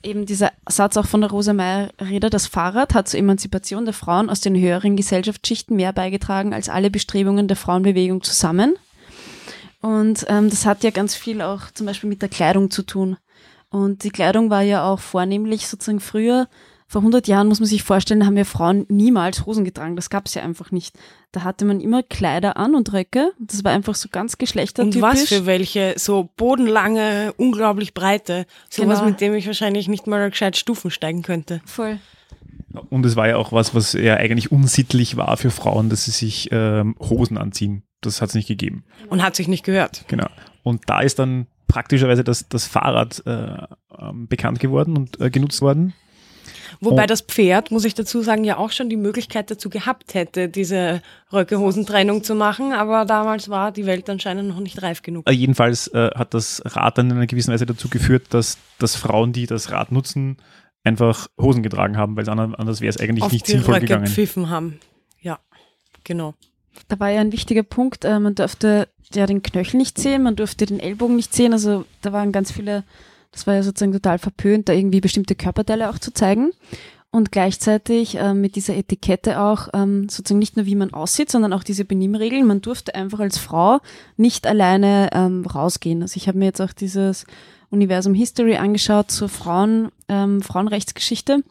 S5: eben dieser Satz auch von der Rosa Meyer-Reder, das Fahrrad hat zur Emanzipation der Frauen aus den höheren Gesellschaftsschichten mehr beigetragen als alle Bestrebungen der Frauenbewegung zusammen. Und ähm, das hat ja ganz viel auch zum Beispiel mit der Kleidung zu tun. Und die Kleidung war ja auch vornehmlich sozusagen früher, vor 100 Jahren muss man sich vorstellen, haben ja Frauen niemals Hosen getragen. Das gab es ja einfach nicht. Da hatte man immer Kleider an und Röcke. Das war einfach so ganz geschlechtertypisch.
S1: Und was für welche? So bodenlange, unglaublich breite. Sowas, genau. mit dem ich wahrscheinlich nicht mal gescheit Stufen steigen könnte.
S5: Voll.
S3: Und es war ja auch was, was ja eigentlich unsittlich war für Frauen, dass sie sich ähm, Hosen anziehen das hat es nicht gegeben.
S1: Und hat sich nicht gehört.
S3: Genau. Und da ist dann praktischerweise das, das Fahrrad äh, ähm, bekannt geworden und äh, genutzt worden.
S1: Wobei das Pferd, muss ich dazu sagen, ja auch schon die Möglichkeit dazu gehabt hätte, diese Röcke-Hosentrennung zu machen, aber damals war die Welt anscheinend noch nicht reif genug.
S3: Äh, jedenfalls äh, hat das Rad dann in einer gewissen Weise dazu geführt, dass, dass Frauen, die das Rad nutzen, einfach Hosen getragen haben, weil anders wäre es eigentlich Auf nicht die sinnvoll Röcke gegangen.
S1: Pfiffen haben. Ja, genau
S5: da war ja ein wichtiger Punkt, äh, man durfte ja den Knöchel nicht sehen, man durfte den Ellbogen nicht sehen, also da waren ganz viele, das war ja sozusagen total verpönt, da irgendwie bestimmte Körperteile auch zu zeigen. Und gleichzeitig äh, mit dieser Etikette auch ähm, sozusagen nicht nur wie man aussieht, sondern auch diese Benimmregeln. Man durfte einfach als Frau nicht alleine ähm, rausgehen. Also ich habe mir jetzt auch dieses Universum History angeschaut zur Frauen, ähm, Frauenrechtsgeschichte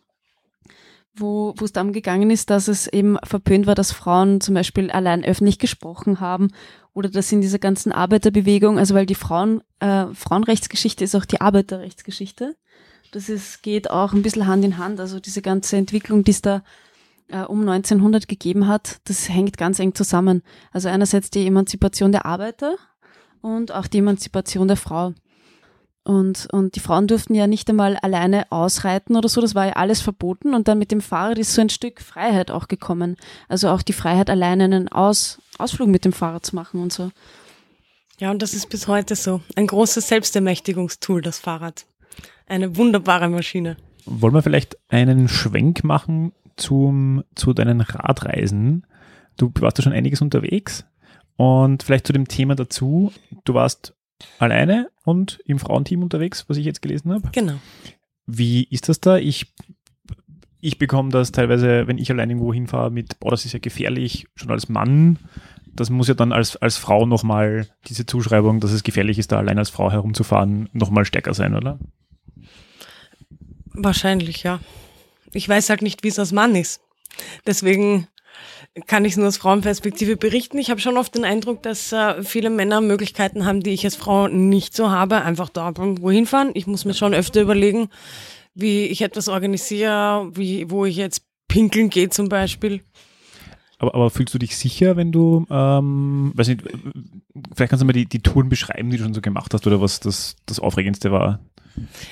S5: wo es darum gegangen ist, dass es eben verpönt war, dass Frauen zum Beispiel allein öffentlich gesprochen haben oder dass in dieser ganzen Arbeiterbewegung, also weil die Frauen, äh, Frauenrechtsgeschichte ist auch die Arbeiterrechtsgeschichte. Das ist, geht auch ein bisschen Hand in Hand. Also diese ganze Entwicklung, die es da äh, um 1900 gegeben hat, das hängt ganz eng zusammen. Also einerseits die Emanzipation der Arbeiter und auch die Emanzipation der Frau. Und, und die Frauen durften ja nicht einmal alleine ausreiten oder so, das war ja alles verboten. Und dann mit dem Fahrrad ist so ein Stück Freiheit auch gekommen. Also auch die Freiheit, alleine einen Aus, Ausflug mit dem Fahrrad zu machen und so.
S1: Ja, und das ist bis heute so. Ein großes Selbstermächtigungstool, das Fahrrad. Eine wunderbare Maschine.
S3: Wollen wir vielleicht einen Schwenk machen zum, zu deinen Radreisen? Du warst ja schon einiges unterwegs und vielleicht zu dem Thema dazu. Du warst alleine und im Frauenteam unterwegs, was ich jetzt gelesen habe.
S1: Genau.
S3: Wie ist das da? Ich, ich bekomme das teilweise, wenn ich allein irgendwo hinfahre, mit, boah, das ist ja gefährlich, schon als Mann. Das muss ja dann als, als Frau nochmal, diese Zuschreibung, dass es gefährlich ist, da allein als Frau herumzufahren, nochmal stärker sein, oder?
S1: Wahrscheinlich, ja. Ich weiß halt nicht, wie es als Mann ist. Deswegen kann ich es nur aus Frauenperspektive berichten. Ich habe schon oft den Eindruck, dass äh, viele Männer Möglichkeiten haben, die ich als Frau nicht so habe, einfach da wohin fahren. Ich muss mir schon öfter überlegen, wie ich etwas organisiere, wie, wo ich jetzt pinkeln gehe zum Beispiel.
S3: Aber, aber fühlst du dich sicher, wenn du, ähm, weiß nicht, vielleicht kannst du mal die, die Touren beschreiben, die du schon so gemacht hast oder was das, das Aufregendste war?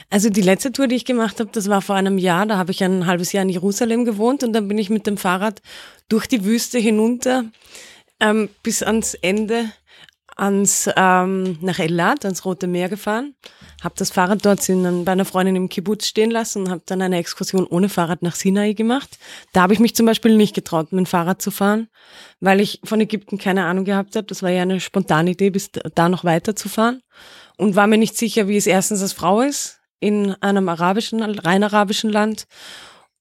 S1: Also die letzte Tour, die ich gemacht habe, das war vor einem Jahr. Da habe ich ein halbes Jahr in Jerusalem gewohnt und dann bin ich mit dem Fahrrad durch die Wüste hinunter ähm, bis ans Ende, ans ähm, nach Elat, ans Rote Meer gefahren. Habe das Fahrrad dort in, bei einer Freundin im Kibbutz stehen lassen und habe dann eine Exkursion ohne Fahrrad nach Sinai gemacht. Da habe ich mich zum Beispiel nicht getraut, mit dem Fahrrad zu fahren, weil ich von Ägypten keine Ahnung gehabt habe. Das war ja eine spontane Idee, bis da noch weiter zu fahren und war mir nicht sicher, wie es erstens als Frau ist in einem arabischen, rein arabischen Land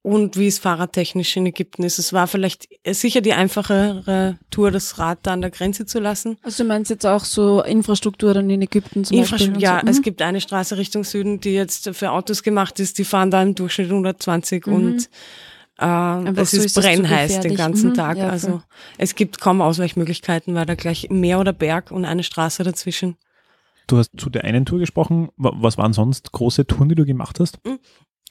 S1: und wie es fahrradtechnisch in Ägypten ist. Es war vielleicht sicher die einfachere Tour, das Rad da an der Grenze zu lassen.
S5: Also du meinst jetzt auch so Infrastruktur dann in Ägypten zum
S1: Infrastruktur? Ja,
S5: so?
S1: es
S5: Mhm.
S1: gibt eine Straße Richtung Süden, die jetzt für Autos gemacht ist. Die fahren da im Durchschnitt 120
S5: Mhm.
S1: und äh, es
S5: so
S1: ist,
S5: ist
S1: brennheiß den ganzen
S5: Mhm,
S1: Tag.
S5: ja,
S1: also es gibt kaum Ausweichmöglichkeiten, weil da gleich Meer oder Berg und eine Straße dazwischen.
S3: Du hast zu der einen Tour gesprochen. Wa- Was waren sonst große Touren, die du gemacht hast?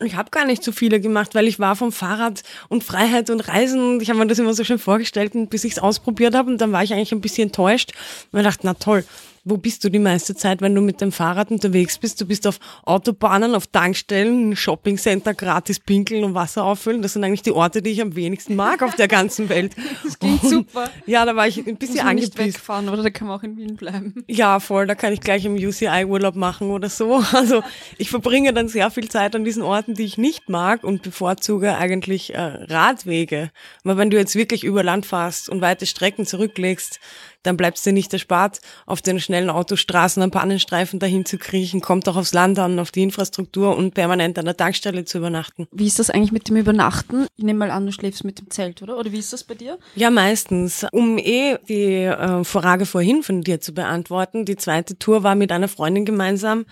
S1: Ich habe gar nicht so viele gemacht, weil ich war vom Fahrrad und Freiheit und Reisen. Ich habe mir das immer so schön vorgestellt, bis ich es ausprobiert habe. Und dann war ich eigentlich ein bisschen enttäuscht. Und ich dachte, na toll, wo bist du die meiste Zeit, wenn du mit dem Fahrrad unterwegs bist? Du bist auf Autobahnen, auf Tankstellen, in Shoppingcenter, gratis pinkeln und Wasser auffüllen. Das sind eigentlich die Orte, die ich am wenigsten mag auf der ganzen Welt.
S5: Das klingt
S1: Und-
S5: super.
S1: Ja, da war ich ein bisschen
S5: man nicht
S1: angepisst.
S5: wegfahren oder da kann man auch in Wien bleiben.
S1: Ja, voll, da kann ich gleich im UCI-Urlaub machen oder so. Also ich verbringe dann sehr viel Zeit an diesen Orten, die ich nicht mag und bevorzuge eigentlich äh, Radwege. Weil wenn du jetzt wirklich über Land fährst und weite Strecken zurücklegst, dann bleibst dir nicht erspart, auf den schnellen Autostraßen am Pannenstreifen dahin zu kriechen, kommt auch aufs Land an, auf die Infrastruktur und permanent an der Tankstelle zu übernachten.
S5: Wie ist das eigentlich mit dem Übernachten? Ich nehme mal an, du schläfst mit dem Zelt, oder? Oder wie ist das bei dir?
S1: Ja, meistens. Um eh die äh, Frage vorhin von dir zu beantworten, die zweite Tour war mit einer Freundin gemeinsam.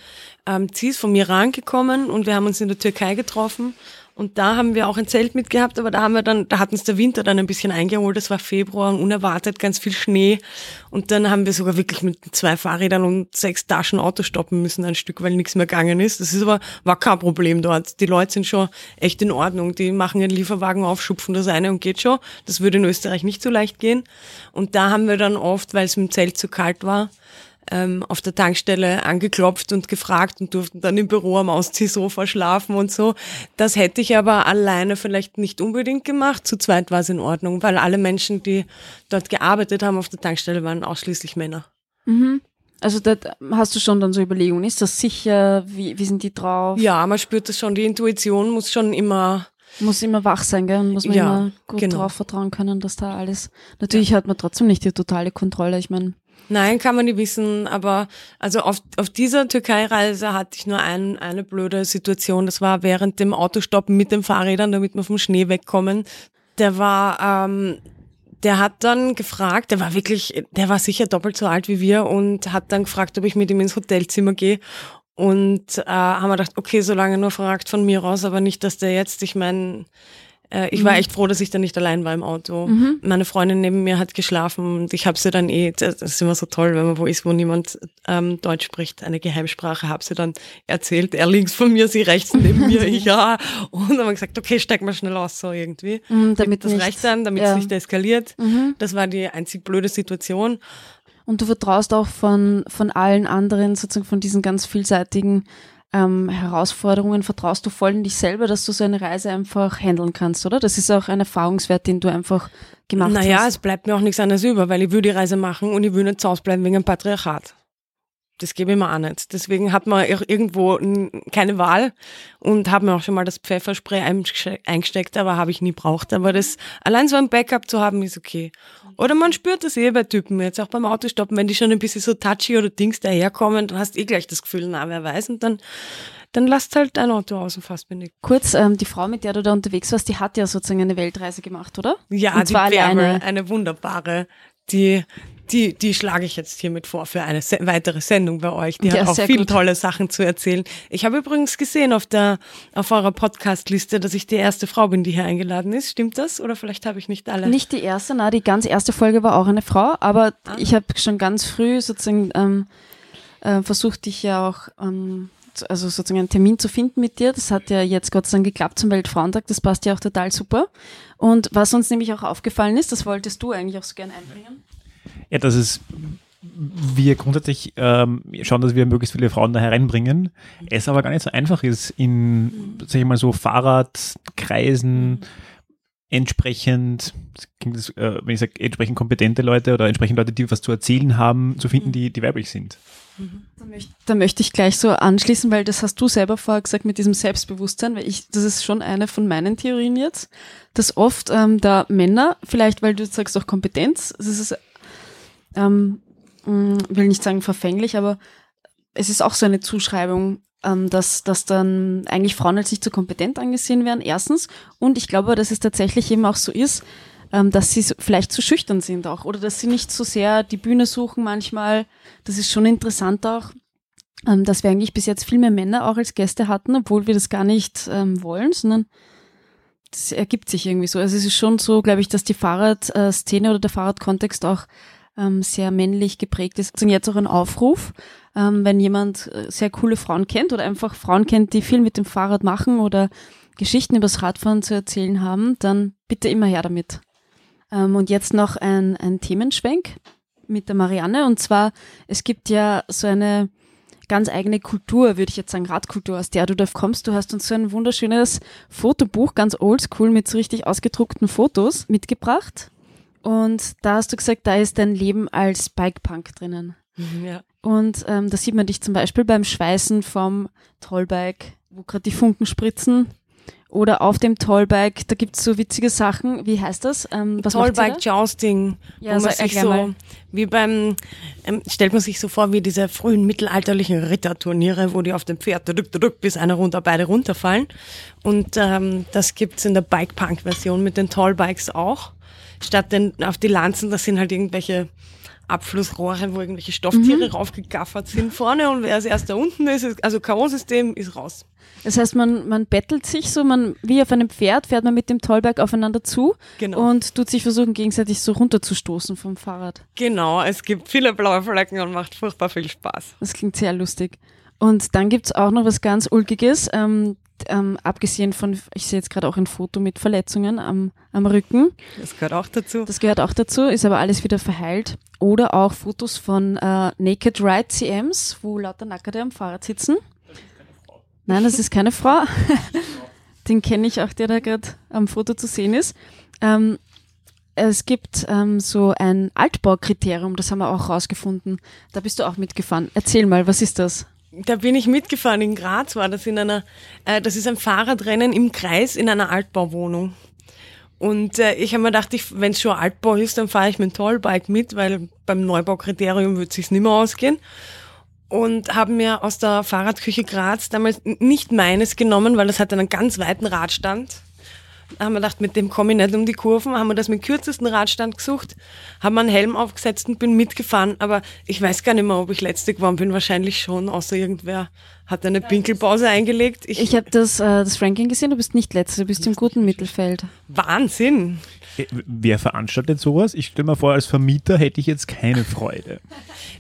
S1: Ähm, sie ist vom Iran gekommen und wir haben uns in der Türkei getroffen. Und da haben wir auch ein Zelt mitgehabt, aber da haben wir dann, da hat uns der Winter dann ein bisschen eingeholt. Es war Februar und unerwartet ganz viel Schnee. Und dann haben wir sogar wirklich mit zwei Fahrrädern und sechs Taschen Auto stoppen müssen, ein Stück, weil nichts mehr gegangen ist. Das ist aber, war kein Problem dort. Die Leute sind schon echt in Ordnung. Die machen ihren Lieferwagen auf, schupfen das eine und geht schon. Das würde in Österreich nicht so leicht gehen. Und da haben wir dann oft, weil es im Zelt zu kalt war, ähm, auf der Tankstelle angeklopft und gefragt und durften dann im Büro am Ausziehsofa schlafen und so. Das hätte ich aber alleine vielleicht nicht unbedingt gemacht. Zu zweit war es in Ordnung, weil alle Menschen, die dort gearbeitet haben auf der Tankstelle, waren ausschließlich Männer.
S5: Mhm. Also da hast du schon dann so Überlegungen. Ist das sicher? Wie, wie sind die drauf?
S1: Ja, man spürt das schon. Die Intuition muss schon immer
S5: Muss immer wach sein, gell? Muss man
S1: Ja,
S5: immer gut
S1: genau.
S5: drauf vertrauen können, dass da alles. Natürlich hat man trotzdem nicht die totale Kontrolle. Ich meine,
S1: Nein, kann man nicht wissen, aber also auf, auf dieser Türkei-Reise hatte ich nur ein, eine blöde Situation. Das war während dem Autostoppen mit den Fahrrädern, damit wir vom Schnee wegkommen. Der war, ähm, der hat dann gefragt, der war wirklich, der war sicher doppelt so alt wie wir und hat dann gefragt, ob ich mit ihm ins Hotelzimmer gehe. Und äh, haben wir gedacht, okay, solange nur fragt von mir aus, aber nicht, dass der jetzt, ich meine, Äh, ich war echt froh, dass ich da nicht allein war im Auto.
S5: Mhm.
S1: Meine Freundin neben mir hat geschlafen und ich habe sie dann eh, das ist immer so toll, wenn man wo ist, wo niemand ähm, Deutsch spricht, eine Geheimsprache, habe sie dann erzählt. Er links von mir, sie rechts neben mir, ich ja. Und dann haben wir gesagt, okay, steig mal schnell aus, so irgendwie.
S5: Mhm, damit
S1: das
S5: nicht,
S1: reicht dann, damit
S5: ja.
S1: es nicht eskaliert.
S5: Mhm.
S1: Das war die einzig blöde Situation.
S5: Und du vertraust auch von, von allen anderen, sozusagen von diesen ganz vielseitigen ähm, Herausforderungen, vertraust du voll in dich selber, dass du so eine Reise einfach handeln kannst, oder? Das ist auch ein Erfahrungswert, den du einfach gemacht
S1: Naja,
S5: hast.
S1: es bleibt mir auch nichts anderes über, weil ich will die Reise machen und ich will nicht zu Hause bleiben wegen dem Patriarchat. Das gebe ich mir auch nicht. Deswegen hat man auch irgendwo keine Wahl und habe mir auch schon mal das Pfefferspray einge- eingesteckt, aber habe ich nie braucht. Aber das allein so ein Backup zu haben, ist okay. Oder man spürt das eh bei Typen, jetzt auch beim Autostoppen, wenn die schon ein bisschen so touchy oder Dings daherkommen, dann hast du eh gleich das Gefühl, na, wer weiß, und dann, dann lasst halt dein Auto aus und fast bin ich.
S5: Kurz, ähm, die Frau, mit der du da unterwegs warst, die hat ja sozusagen eine Weltreise gemacht, oder?
S1: Ja,
S5: Und zwar
S1: die Bärbel,
S5: alleine.
S1: eine wunderbare, die, die, die schlage ich jetzt hiermit vor für eine se weitere Sendung bei euch. Die
S5: Ja,
S1: hat auch viele
S5: gut.
S1: tolle Sachen zu erzählen. Ich habe übrigens gesehen auf der, auf eurer Podcast-Liste, dass ich die erste Frau bin, die hier eingeladen ist. Stimmt das? Oder vielleicht habe ich nicht alle?
S5: Nicht die erste, na, die ganz erste Folge war auch eine Frau, aber ich habe schon ganz früh sozusagen ähm, äh, versucht, dich ja auch, ähm, also sozusagen einen Termin zu finden mit dir. Das hat ja jetzt Gott sei Dank geklappt zum Weltfrauentag, das passt ja auch total super. Und was uns nämlich auch aufgefallen ist, das wolltest du eigentlich auch so gerne einbringen.
S3: Ja, dass es wir grundsätzlich ähm, schauen, dass wir möglichst viele Frauen da hereinbringen. Es aber gar nicht so einfach ist, in, sag ich mal so, Fahrradkreisen entsprechend, das das, äh, wenn ich sage, entsprechend kompetente Leute oder entsprechend Leute, die was zu erzählen haben, zu finden, die, die weiblich sind.
S5: Da möchte, da möchte ich gleich so anschließen, weil das hast du selber vorher gesagt mit diesem Selbstbewusstsein, weil ich, das ist schon eine von meinen Theorien jetzt, dass oft ähm, da Männer, vielleicht weil du sagst auch Kompetenz, das ist, ähm, mh, will nicht sagen verfänglich, aber es ist auch so eine Zuschreibung, ähm, dass, dass dann eigentlich Frauen als nicht so kompetent angesehen werden, erstens. Und ich glaube, dass es tatsächlich eben auch so ist, ähm, dass sie vielleicht zu schüchtern sind auch oder dass sie nicht so sehr die Bühne suchen manchmal. Das ist schon interessant auch, ähm, dass wir eigentlich bis jetzt viel mehr Männer auch als Gäste hatten, obwohl wir das gar nicht ähm, wollen, sondern das ergibt sich irgendwie so. Also es ist schon so, glaube ich, dass die Fahrradszene oder der Fahrradkontext auch ähm, sehr männlich geprägt ist. Und jetzt auch ein Aufruf, ähm, wenn jemand äh, sehr coole Frauen kennt oder einfach Frauen kennt, die viel mit dem Fahrrad machen oder Geschichten übers Radfahren zu erzählen haben, dann bitte immer her damit. Ähm, und jetzt noch ein, ein Themenschwenk mit der Marianne. Und zwar, es gibt ja so eine ganz eigene Kultur, würde ich jetzt sagen, Radkultur, aus der du da kommst. Du hast uns so ein wunderschönes Fotobuch, ganz oldschool, mit so richtig ausgedruckten Fotos mitgebracht. Und da hast du gesagt, da ist dein Leben als Bikepunk drinnen.
S1: Ja.
S5: Und ähm, da sieht man dich zum Beispiel beim Schweißen vom Tollbike, wo gerade die Funken spritzen. Oder auf dem Tollbike, da gibt's so witzige Sachen. Wie heißt das? Ähm,
S1: Tollbike Jousting,
S5: Ja,
S1: wo man sich so,
S5: mal.
S1: wie beim, ähm, stellt man sich so vor, wie diese frühen mittelalterlichen Ritterturniere, wo die auf dem Pferd drück, drück, bis einer runter, beide runterfallen. Und ähm, das gibt's in der Bike-Punk-Version mit den Tollbikes auch. Statt den, auf die Lanzen, das sind halt irgendwelche Abflussrohre, wo irgendwelche Stofftiere raufgegaffert sind vorne und wer als erster unten ist, ist also K.O.-System ist raus.
S5: Das heißt, man, man bettelt sich so, man, wie auf einem Pferd, fährt man mit dem Tollberg aufeinander zu
S1: Genau.
S5: und tut sich versuchen, gegenseitig so runterzustoßen vom Fahrrad.
S1: Genau, es gibt viele blaue Flecken und macht furchtbar viel Spaß.
S5: Das klingt sehr lustig. Und dann gibt's auch noch was ganz Ulkiges, ähm, ähm, abgesehen von, ich sehe jetzt gerade auch ein Foto mit Verletzungen am, am Rücken.
S1: Das gehört auch dazu.
S5: Das gehört auch dazu, ist aber alles wieder verheilt. Oder auch Fotos von äh, Naked Ride CMs, wo lauter Nackerte am Fahrrad sitzen. Nein, das ist keine Frau. Den kenne ich auch, der da gerade am Foto zu sehen ist. Ähm, es gibt ähm, so ein Altbaukriterium, das haben wir auch rausgefunden. Da bist du auch mitgefahren. Erzähl mal, was ist das?
S1: Da bin ich mitgefahren in Graz, war das in einer, äh, das ist ein Fahrradrennen im Kreis in einer Altbauwohnung. Und äh, ich habe mir gedacht, wenn es schon Altbau ist, dann fahre ich mit dem Tollbike mit, weil beim Neubaukriterium wird sich's nicht mehr ausgehen. Und habe mir aus der Fahrradküche Graz damals nicht meines genommen, weil das hat einen ganz weiten Radstand. Da haben wir gedacht, mit dem komme ich nicht um die Kurven, haben wir das mit kürzesten Radstand gesucht, haben einen Helm aufgesetzt und bin mitgefahren, aber ich weiß gar nicht mehr, ob ich letzte geworden bin, wahrscheinlich schon, außer irgendwer hat eine Pinkelpause eingelegt. Ich,
S5: Ich habe das, äh, das Ranking gesehen, du bist nicht letzter, du bist im guten Mittelfeld.
S1: Wahnsinn!
S3: Äh, Wer veranstaltet sowas? Ich stelle mir vor, als Vermieter hätte ich jetzt keine Freude.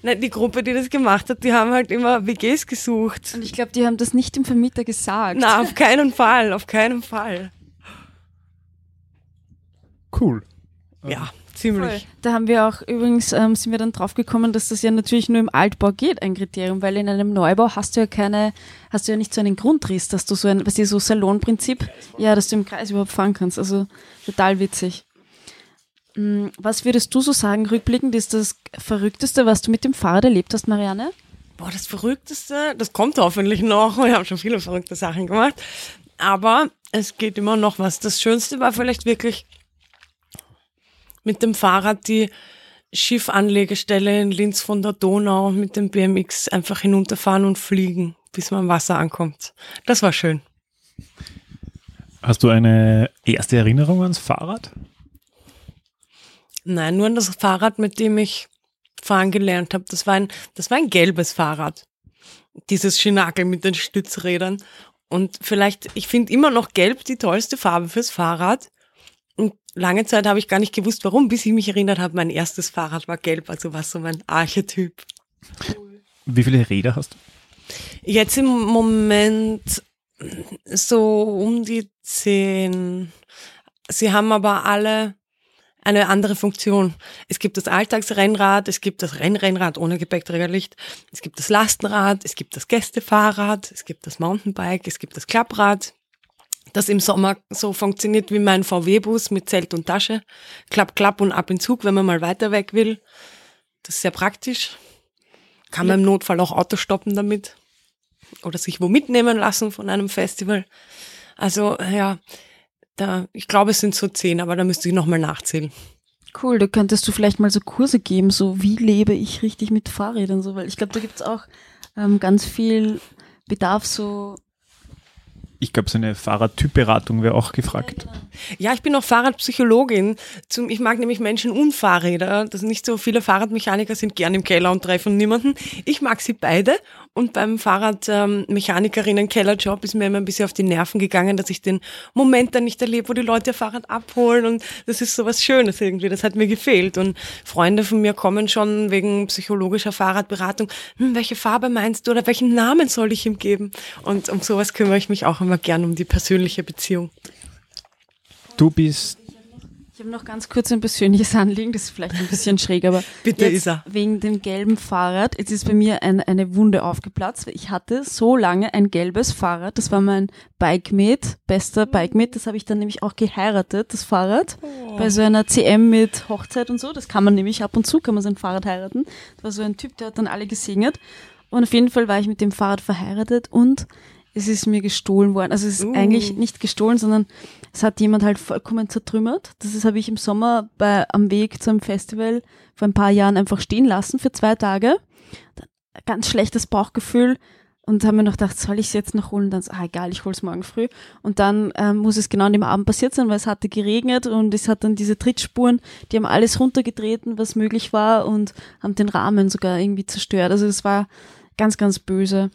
S1: Nein, die Gruppe, die das gemacht hat, die haben halt immer WGs gesucht.
S5: Und ich glaube, die haben das nicht dem Vermieter gesagt.
S1: Na, auf keinen Fall, auf keinen Fall.
S3: Cool.
S1: Ja, ziemlich.
S5: Da haben wir auch übrigens, ähm, sind wir dann drauf gekommen, dass das ja natürlich nur im Altbau geht, ein Kriterium, weil in einem Neubau hast du ja keine, hast du ja nicht so einen Grundriss, dass du so ein, was ist so Salonprinzip, ja, dass du im Kreis überhaupt fahren kannst. Also total witzig. Mm, Was würdest du so sagen, rückblickend, ist das Verrückteste, was du mit dem Fahrrad erlebt hast, Marianne?
S1: Boah, das Verrückteste, das kommt hoffentlich noch. Wir haben schon viele verrückte Sachen gemacht. Aber es geht immer noch was. Das Schönste war vielleicht wirklich mit dem Fahrrad die Schiffanlegestelle in Linz von der Donau mit dem BMX einfach hinunterfahren und fliegen, bis man am Wasser ankommt. Das war schön.
S3: Hast du eine erste Erinnerung ans Fahrrad?
S1: Nein, nur an das Fahrrad, mit dem ich fahren gelernt habe. Das war ein, das war ein gelbes Fahrrad. Dieses Schinakel mit den Stützrädern. Und vielleicht, ich finde immer noch gelb die tollste Farbe fürs Fahrrad. Und lange Zeit habe ich gar nicht gewusst, warum, bis ich mich erinnert habe, mein erstes Fahrrad war gelb, also war so mein Archetyp.
S3: Wie viele Räder hast du?
S1: Jetzt im Moment so um die zehn. Sie haben aber alle eine andere Funktion. Es gibt das Alltagsrennrad, es gibt das Rennrennrad ohne Gepäckträgerlicht, es gibt das Lastenrad, es gibt das Gästefahrrad, es gibt das Mountainbike, es gibt das Klapprad, das im Sommer so funktioniert wie mein VW-Bus mit Zelt und Tasche. Klapp, klapp und ab in Zug, wenn man mal weiter weg will. Das ist sehr praktisch. Kann man im Notfall auch Auto stoppen damit. Oder sich wo mitnehmen lassen von einem Festival. Also, ja, da, ich glaube, es sind so zehn, aber da müsste ich nochmal nachzählen.
S5: Cool, da könntest du vielleicht mal so Kurse geben, so wie lebe ich richtig mit Fahrrädern, so, weil ich glaube, da gibt's auch ähm, ganz viel Bedarf, so
S3: Ich glaube, so eine Fahrradtypberatung wäre auch gefragt.
S1: Ja, ich bin auch Fahrradpsychologin. Ich mag nämlich Menschen und Fahrräder. Das nicht so viele Fahrradmechaniker sind gern im Keller und treffen niemanden. Ich mag sie beide. Und beim Fahrradmechanikerinnen-Kellerjob ist mir immer ein bisschen auf die Nerven gegangen, dass ich den Moment dann nicht erlebe, wo die Leute ihr Fahrrad abholen. Und das ist so was Schönes irgendwie. Das hat mir gefehlt. Und Freunde von mir kommen schon wegen psychologischer Fahrradberatung. Hm, welche Farbe meinst du oder welchen Namen soll ich ihm geben? Und um sowas kümmere ich mich auch immer gern um die persönliche Beziehung.
S3: Du bist
S5: Ich habe noch ganz kurz ein persönliches Anliegen, das ist vielleicht ein bisschen schräg, aber
S1: Bitte,
S5: jetzt
S1: Isa.
S5: wegen dem gelben Fahrrad, jetzt ist bei mir ein, eine Wunde aufgeplatzt, ich hatte so lange ein gelbes Fahrrad, das war mein Bikemate, bester Bikemate, das habe ich dann nämlich auch geheiratet, das Fahrrad, bei so einer CM mit Hochzeit und so, das kann man nämlich ab und zu, kann man sein Fahrrad heiraten, das war so ein Typ, der hat dann alle gesegnet. Und auf jeden Fall war ich mit dem Fahrrad verheiratet und es ist mir gestohlen worden. Also es ist
S1: Uh.
S5: eigentlich nicht gestohlen, sondern es hat jemand halt vollkommen zertrümmert. Das habe ich im Sommer bei, am Weg zu einem Festival vor ein paar Jahren einfach stehen lassen für zwei Tage. Ganz schlechtes Bauchgefühl und haben mir noch gedacht, soll ich es jetzt noch holen? Dann ah, egal, ich hol's morgen früh. Und dann ähm, muss es genau an dem Abend passiert sein, weil es hatte geregnet und es hat dann diese Trittspuren, die haben alles runtergetreten, was möglich war und haben den Rahmen sogar irgendwie zerstört. Also es war ganz, ganz böse.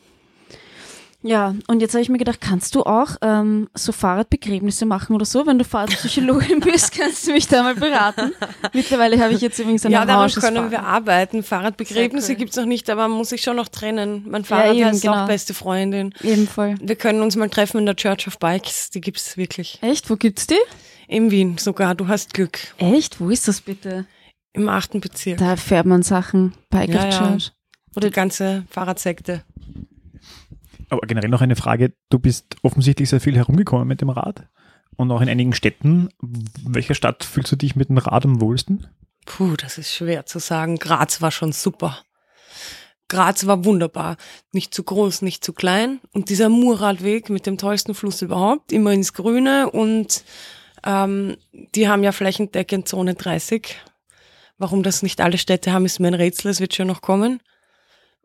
S5: Ja, und jetzt habe ich mir gedacht, kannst du auch ähm, so Fahrradbegräbnisse machen oder so? Wenn du Fahrradpsychologin bist, kannst du mich da mal beraten. Mittlerweile habe ich jetzt übrigens ein
S1: Ja, daran können wir
S5: Fahrrad.
S1: arbeiten. Fahrradbegräbnisse
S5: cool.
S1: gibt's noch nicht, aber man muss sich schon noch trennen. Mein Fahrrad
S5: eben,
S1: heißt
S5: genau.
S1: auch beste Freundin.
S5: Eben voll.
S1: Wir können uns mal treffen in der Church of Bikes. Die gibt's wirklich.
S5: Echt? Wo gibt's die?
S1: In Wien sogar. Du hast Glück.
S5: Echt? Wo ist das bitte?
S1: Im achten Bezirk.
S5: Da erfährt man Sachen. Bike
S1: Ja,
S5: of
S1: ja.
S5: Church.
S1: Die ganze Fahrradsekte.
S3: Aber generell noch eine Frage. Du bist offensichtlich sehr viel herumgekommen mit dem Rad und auch in einigen Städten. Welcher Stadt fühlst du dich mit dem Rad am wohlsten?
S1: Puh, das ist schwer zu sagen. Graz war schon super. Graz war wunderbar. Nicht zu groß, nicht zu klein. Und dieser Murradweg mit dem tollsten Fluss überhaupt, immer ins Grüne. Und ähm, die haben ja flächendeckend Zone 30. Warum das nicht alle Städte haben, ist mir ein Rätsel. Es wird schon noch kommen.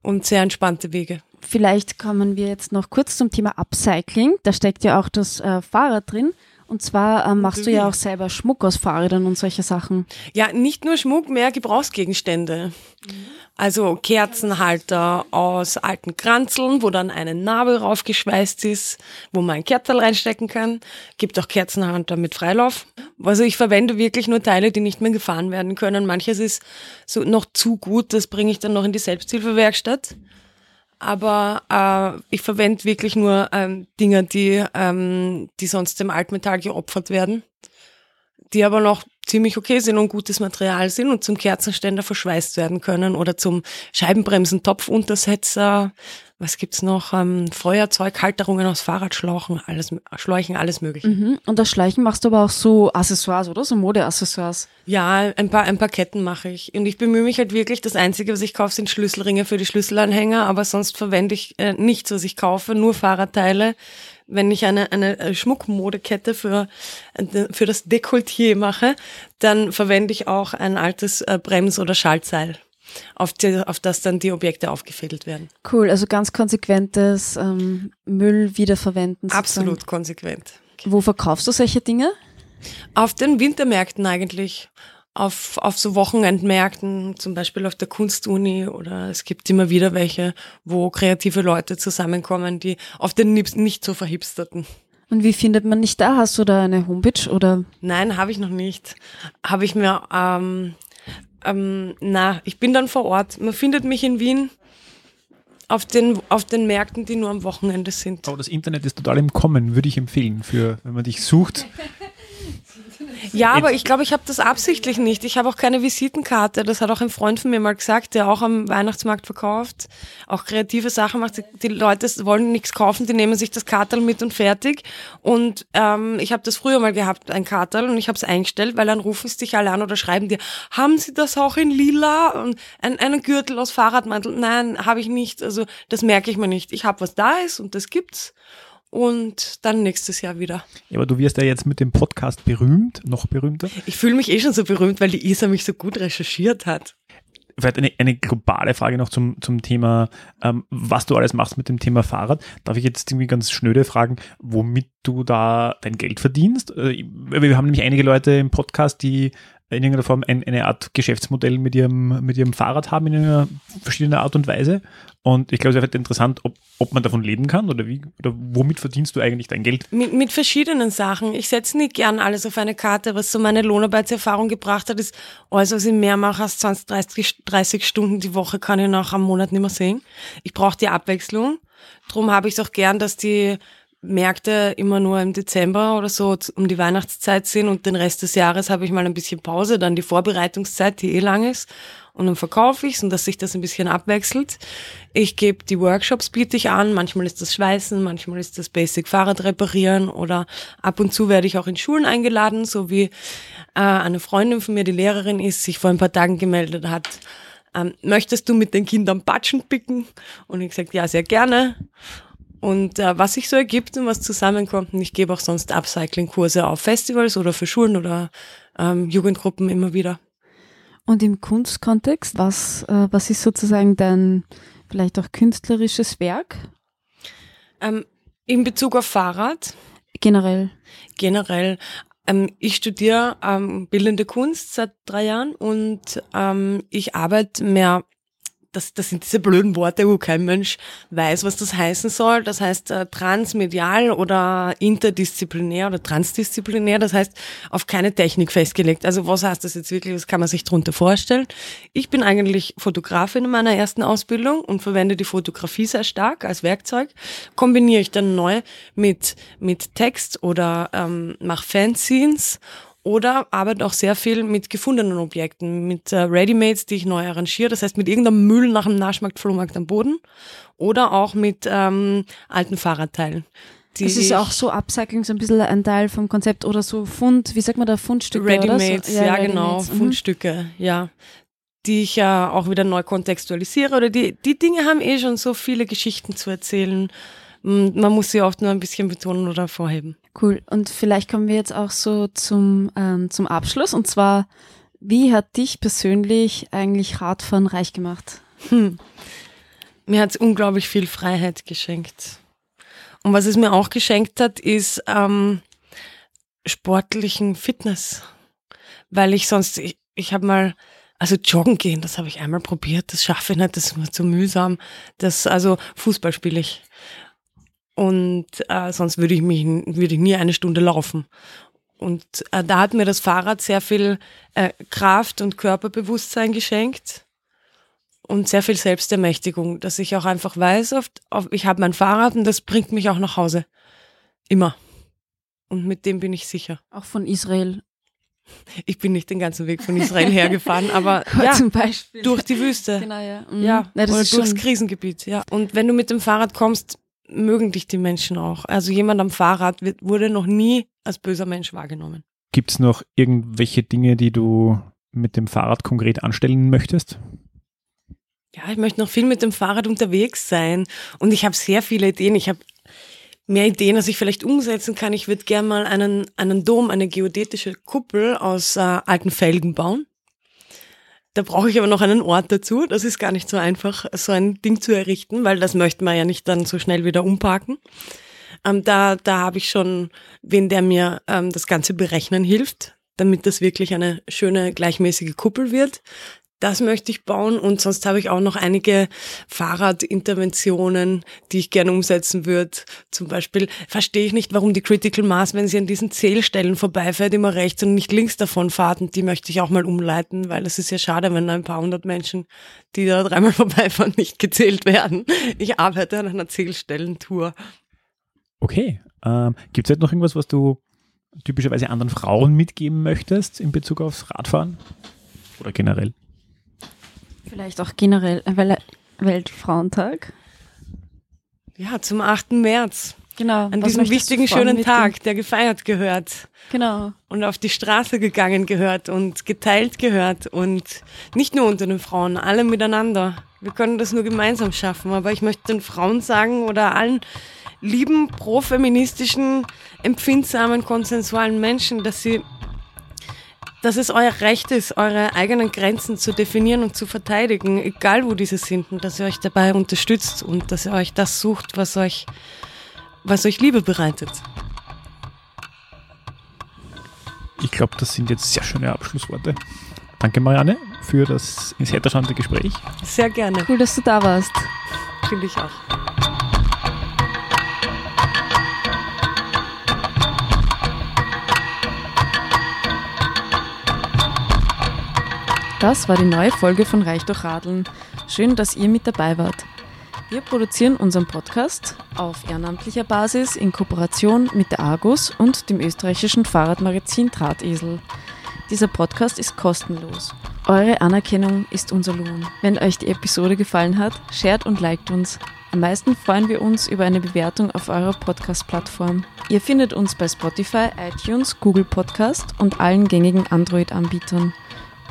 S1: Und sehr entspannte Wege.
S5: Vielleicht kommen wir jetzt noch kurz zum Thema Upcycling. Da steckt ja auch das äh, Fahrrad drin. Und zwar ähm, machst du ja auch selber Schmuck aus Fahrrädern und solche Sachen.
S1: Ja, nicht nur Schmuck, mehr Gebrauchsgegenstände. Also Kerzenhalter aus alten Kranzeln, wo dann eine Nabel raufgeschweißt ist, wo man ein Kerzerl reinstecken kann. Gibt auch Kerzenhalter mit Freilauf. Also ich verwende wirklich nur Teile, die nicht mehr gefahren werden können. Manches ist so noch zu gut, das bringe ich dann noch in die Selbsthilfewerkstatt. Aber äh, ich verwende wirklich nur ähm, Dinge, die, ähm, die sonst dem Altmetall geopfert werden, die aber noch ziemlich okay sind und gutes Material sind und zum Kerzenständer verschweißt werden können oder zum Scheibenbremsen, Topfuntersetzer, was gibt's noch, ähm, Feuerzeug, Halterungen aus Fahrradschläuchen, alles, Schläuchen, alles mögliche.
S5: Mhm. Und das Schleichen machst du aber auch so Accessoires, oder? So Modeaccessoires.
S1: Ja, ein paar, ein paar Ketten mache ich. Und ich bemühe mich halt wirklich, das Einzige, was ich kaufe, sind Schlüsselringe für die Schlüsselanhänger, aber sonst verwende ich äh, nichts, was ich kaufe, nur Fahrradteile. Wenn ich eine, eine äh, Schmuckmodekette für, äh, für das Dekolleté mache, dann verwende ich auch ein altes äh, Brems- oder Schaltseil, auf, die, auf das dann die Objekte aufgefädelt werden.
S5: Cool, also ganz konsequentes ähm, Müll wiederverwenden. sozusagen.
S1: Absolut konsequent.
S5: Wo verkaufst du solche Dinge?
S1: Auf den Wintermärkten eigentlich. Auf, auf so Wochenendmärkten, zum Beispiel auf der Kunstuni oder es gibt immer wieder welche, wo kreative Leute zusammenkommen, die auf den nicht nicht so verhipsterten.
S5: Und wie findet man dich da? Hast du da eine Homepage oder?
S1: Nein, habe ich noch nicht. Habe ich mir, ähm, ähm, na, ich bin dann vor Ort. Man findet mich in Wien auf den, auf den Märkten, die nur am Wochenende sind.
S3: Aber das Internet ist total im Kommen, würde ich empfehlen, für wenn man dich sucht.
S1: Ja, aber ich glaube, ich habe das absichtlich nicht. Ich habe auch keine Visitenkarte. Das hat auch ein Freund von mir mal gesagt, der auch am Weihnachtsmarkt verkauft, auch kreative Sachen macht. Die Leute wollen nichts kaufen, die nehmen sich das Kartel mit und fertig. Und ähm, ich habe das früher mal gehabt, ein Kartel, und ich habe es eingestellt, weil dann rufen sie dich alle an oder schreiben dir, haben Sie das auch in lila? Und ein, einen Gürtel aus Fahrradmantel? Nein, habe ich nicht. Also das merke ich mir nicht. Ich habe, was da ist und das gibt's. Und dann nächstes Jahr wieder.
S3: Ja, aber du wirst ja jetzt mit dem Podcast berühmt, noch berühmter.
S1: Ich fühle mich eh schon so berühmt, weil die Isa mich so gut recherchiert hat.
S3: Vielleicht eine, eine globale Frage noch zum, zum Thema, ähm, was du alles machst mit dem Thema Fahrrad. Darf ich jetzt irgendwie ganz schnöde fragen, womit du da dein Geld verdienst? Äh, Wir haben nämlich einige Leute im Podcast, die in irgendeiner Form ein, eine Art Geschäftsmodell mit ihrem, mit ihrem Fahrrad haben in einer verschiedenen Art und Weise. Und ich glaube, es wäre vielleicht interessant, ob, ob man davon leben kann oder wie, oder womit verdienst du eigentlich dein Geld?
S1: Mit, mit verschiedenen Sachen. Ich setze nicht gern alles auf eine Karte. Was so meine Lohnarbeitserfahrung gebracht hat, ist, alles, was ich mehr mache als 20, 30, 30 Stunden die Woche, kann ich nach einem Monat nicht mehr sehen. Ich brauche die Abwechslung. Drum habe ich es auch gern, dass die Märkte immer nur im Dezember oder so um die Weihnachtszeit sind und den Rest des Jahres habe ich mal ein bisschen Pause, dann die Vorbereitungszeit, die eh lang ist und dann verkaufe ich es und dass sich das ein bisschen abwechselt. Ich gebe die Workshops, biete ich an, manchmal ist das Schweißen, manchmal ist das Basic Fahrrad reparieren oder ab und zu werde ich auch in Schulen eingeladen, so wie äh, eine Freundin von mir, die Lehrerin ist, sich vor ein paar Tagen gemeldet hat, ähm, möchtest du mit den Kindern Patschen picken? Und ich gesagt, ja, sehr gerne. Und äh, was sich so ergibt und was zusammenkommt. Und ich gebe auch sonst Upcycling-Kurse auf Festivals oder für Schulen oder ähm, Jugendgruppen immer wieder.
S5: Und im Kunstkontext, was, äh, was ist sozusagen dein vielleicht auch künstlerisches Werk
S1: Ähm, in Bezug auf Fahrrad,
S5: generell?
S1: generell, ähm, ich studiere ähm, bildende Kunst seit drei Jahren und ähm, ich arbeite mehr das, das sind diese blöden Worte, wo kein Mensch weiß, was das heißen soll. Das heißt äh, transmedial oder interdisziplinär oder transdisziplinär. Das heißt auf keine Technik festgelegt. Also was heißt das jetzt wirklich? Was kann man sich darunter vorstellen? Ich bin eigentlich Fotografin in meiner ersten Ausbildung und verwende die Fotografie sehr stark als Werkzeug. Kombiniere ich dann neu mit mit Text oder ähm, mache Fanzines oder arbeite auch sehr viel mit gefundenen Objekten, mit äh, Readymates, die ich neu arrangiere. Das heißt, mit irgendeinem Müll nach dem Naschmarkt, Flohmarkt am Boden. Oder auch mit ähm, alten Fahrradteilen.
S5: Es ist auch so Upcycling, so ein bisschen ein Teil vom Konzept oder so Fund, wie sagt man da, Fundstücke
S1: Readymates,
S5: oder so?
S1: ja, genau,
S5: Readymates, mhm.
S1: Fundstücke, ja. Die ich ja auch wieder neu kontextualisiere. Oder die, die Dinge haben eh schon so viele Geschichten zu erzählen. Man muss sie oft nur ein bisschen betonen oder vorheben.
S5: Cool. Und vielleicht kommen wir jetzt auch so zum, ähm, zum Abschluss. Und zwar, wie hat dich persönlich eigentlich Radfahren reich gemacht?
S1: Hm. Mir hat es unglaublich viel Freiheit geschenkt. Und was es mir auch geschenkt hat, ist ähm, sportlichen Fitness, weil ich sonst, ich, ich habe mal, also joggen gehen, das habe ich einmal probiert, das schaffe ich nicht, das ist mir zu mühsam. Das, also Fußball spiele ich. Und äh, sonst würde ich mich würde ich nie eine Stunde laufen. Und äh, da hat mir das Fahrrad sehr viel äh, Kraft und Körperbewusstsein geschenkt und sehr viel Selbstermächtigung, dass ich auch einfach weiß, oft, ich habe mein Fahrrad und das bringt mich auch nach Hause. Immer. Und mit dem bin ich sicher.
S5: Auch von Israel.
S1: Ich bin nicht den ganzen Weg von Israel hergefahren, aber ja,
S5: zum Beispiel.
S1: durch die Wüste.
S5: Genau, ja. Mhm.
S1: Ja,
S5: das
S1: oder durchs Krisengebiet, ja. Und wenn du mit dem Fahrrad kommst, mögen dich die Menschen auch. Also jemand am Fahrrad wird, wurde noch nie als böser Mensch wahrgenommen.
S3: Gibt es noch irgendwelche Dinge, die du mit dem Fahrrad konkret anstellen möchtest?
S1: Ja, ich möchte noch viel mit dem Fahrrad unterwegs sein und ich habe sehr viele Ideen. Ich habe mehr Ideen, als ich vielleicht umsetzen kann. Ich würde gerne mal einen, einen Dom, eine geodätische Kuppel aus äh, alten Felgen bauen. Da brauche ich aber noch einen Ort dazu. Das ist gar nicht so einfach, so ein Ding zu errichten, weil das möchte man ja nicht dann so schnell wieder umparken. Ähm, da da habe ich schon wen, der mir ähm, das Ganze berechnen hilft, damit das wirklich eine schöne gleichmäßige Kuppel wird. Das möchte ich bauen und sonst habe ich auch noch einige Fahrradinterventionen, die ich gerne umsetzen würde. Zum Beispiel verstehe ich nicht, warum die Critical Mass, wenn sie an diesen Zählstellen vorbeifährt, immer rechts und nicht links davon fahrt. Und die möchte ich auch mal umleiten, weil es ist ja schade, wenn ein paar hundert Menschen, die da dreimal vorbeifahren, nicht gezählt werden. Ich arbeite an einer Zählstellentour.
S3: Okay. Ähm, Gibt es jetzt noch irgendwas, was du typischerweise anderen Frauen mitgeben möchtest in Bezug aufs Radfahren? Oder generell?
S5: Vielleicht auch generell Wel Weltfrauentag.
S1: Ja, zum 8. März.
S5: Genau.
S1: An diesem wichtigen, schönen? Tag, der gefeiert gehört.
S5: Genau.
S1: und auf die Straße gegangen gehört und geteilt gehört und nicht nur unter den Frauen, alle miteinander. Wir können das nur gemeinsam schaffen, aber ich möchte den Frauen sagen oder allen lieben, profeministischen, empfindsamen, konsensualen Menschen, dass sie dass es euer Recht ist, eure eigenen Grenzen zu definieren und zu verteidigen, egal wo diese sind, und dass ihr euch dabei unterstützt und dass ihr euch das sucht, was euch, was euch Liebe bereitet.
S3: Ich glaube, das sind jetzt sehr schöne Abschlussworte. Danke, Marianne, für das sehr interessante Gespräch.
S1: Sehr gerne,
S5: Cool, dass du da warst.
S1: finde ich auch.
S5: Das war die neue Folge von Reich durch Radeln. Schön, dass ihr mit dabei wart. Wir produzieren unseren Podcast auf ehrenamtlicher Basis in Kooperation mit der Argus und dem österreichischen Fahrradmagazin Drahtesel. Dieser Podcast ist kostenlos. Eure Anerkennung ist unser Lohn. Wenn euch die Episode gefallen hat, shared und liked uns. Am meisten freuen wir uns über eine Bewertung auf eurer Podcast-Plattform. Ihr findet uns bei Spotify, iTunes, Google Podcast und allen gängigen Android-Anbietern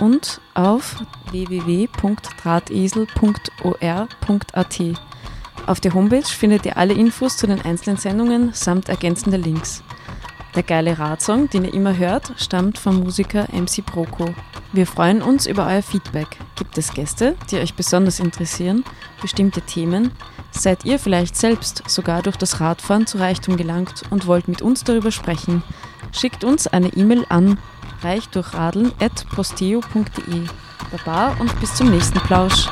S5: und auf www.drahtesel.or.at. Auf der Homepage findet ihr alle Infos zu den einzelnen Sendungen samt ergänzender Links. Der geile Radsong, den ihr immer hört, stammt vom Musiker MC Broco. Wir freuen uns über euer Feedback. Gibt es Gäste, die euch besonders interessieren, bestimmte Themen? Seid ihr vielleicht selbst sogar durch das Radfahren zu Reichtum gelangt und wollt mit uns darüber sprechen? Schickt uns eine E-Mail an reichdurchradeln.posteo.de. Baba und bis zum nächsten Plausch.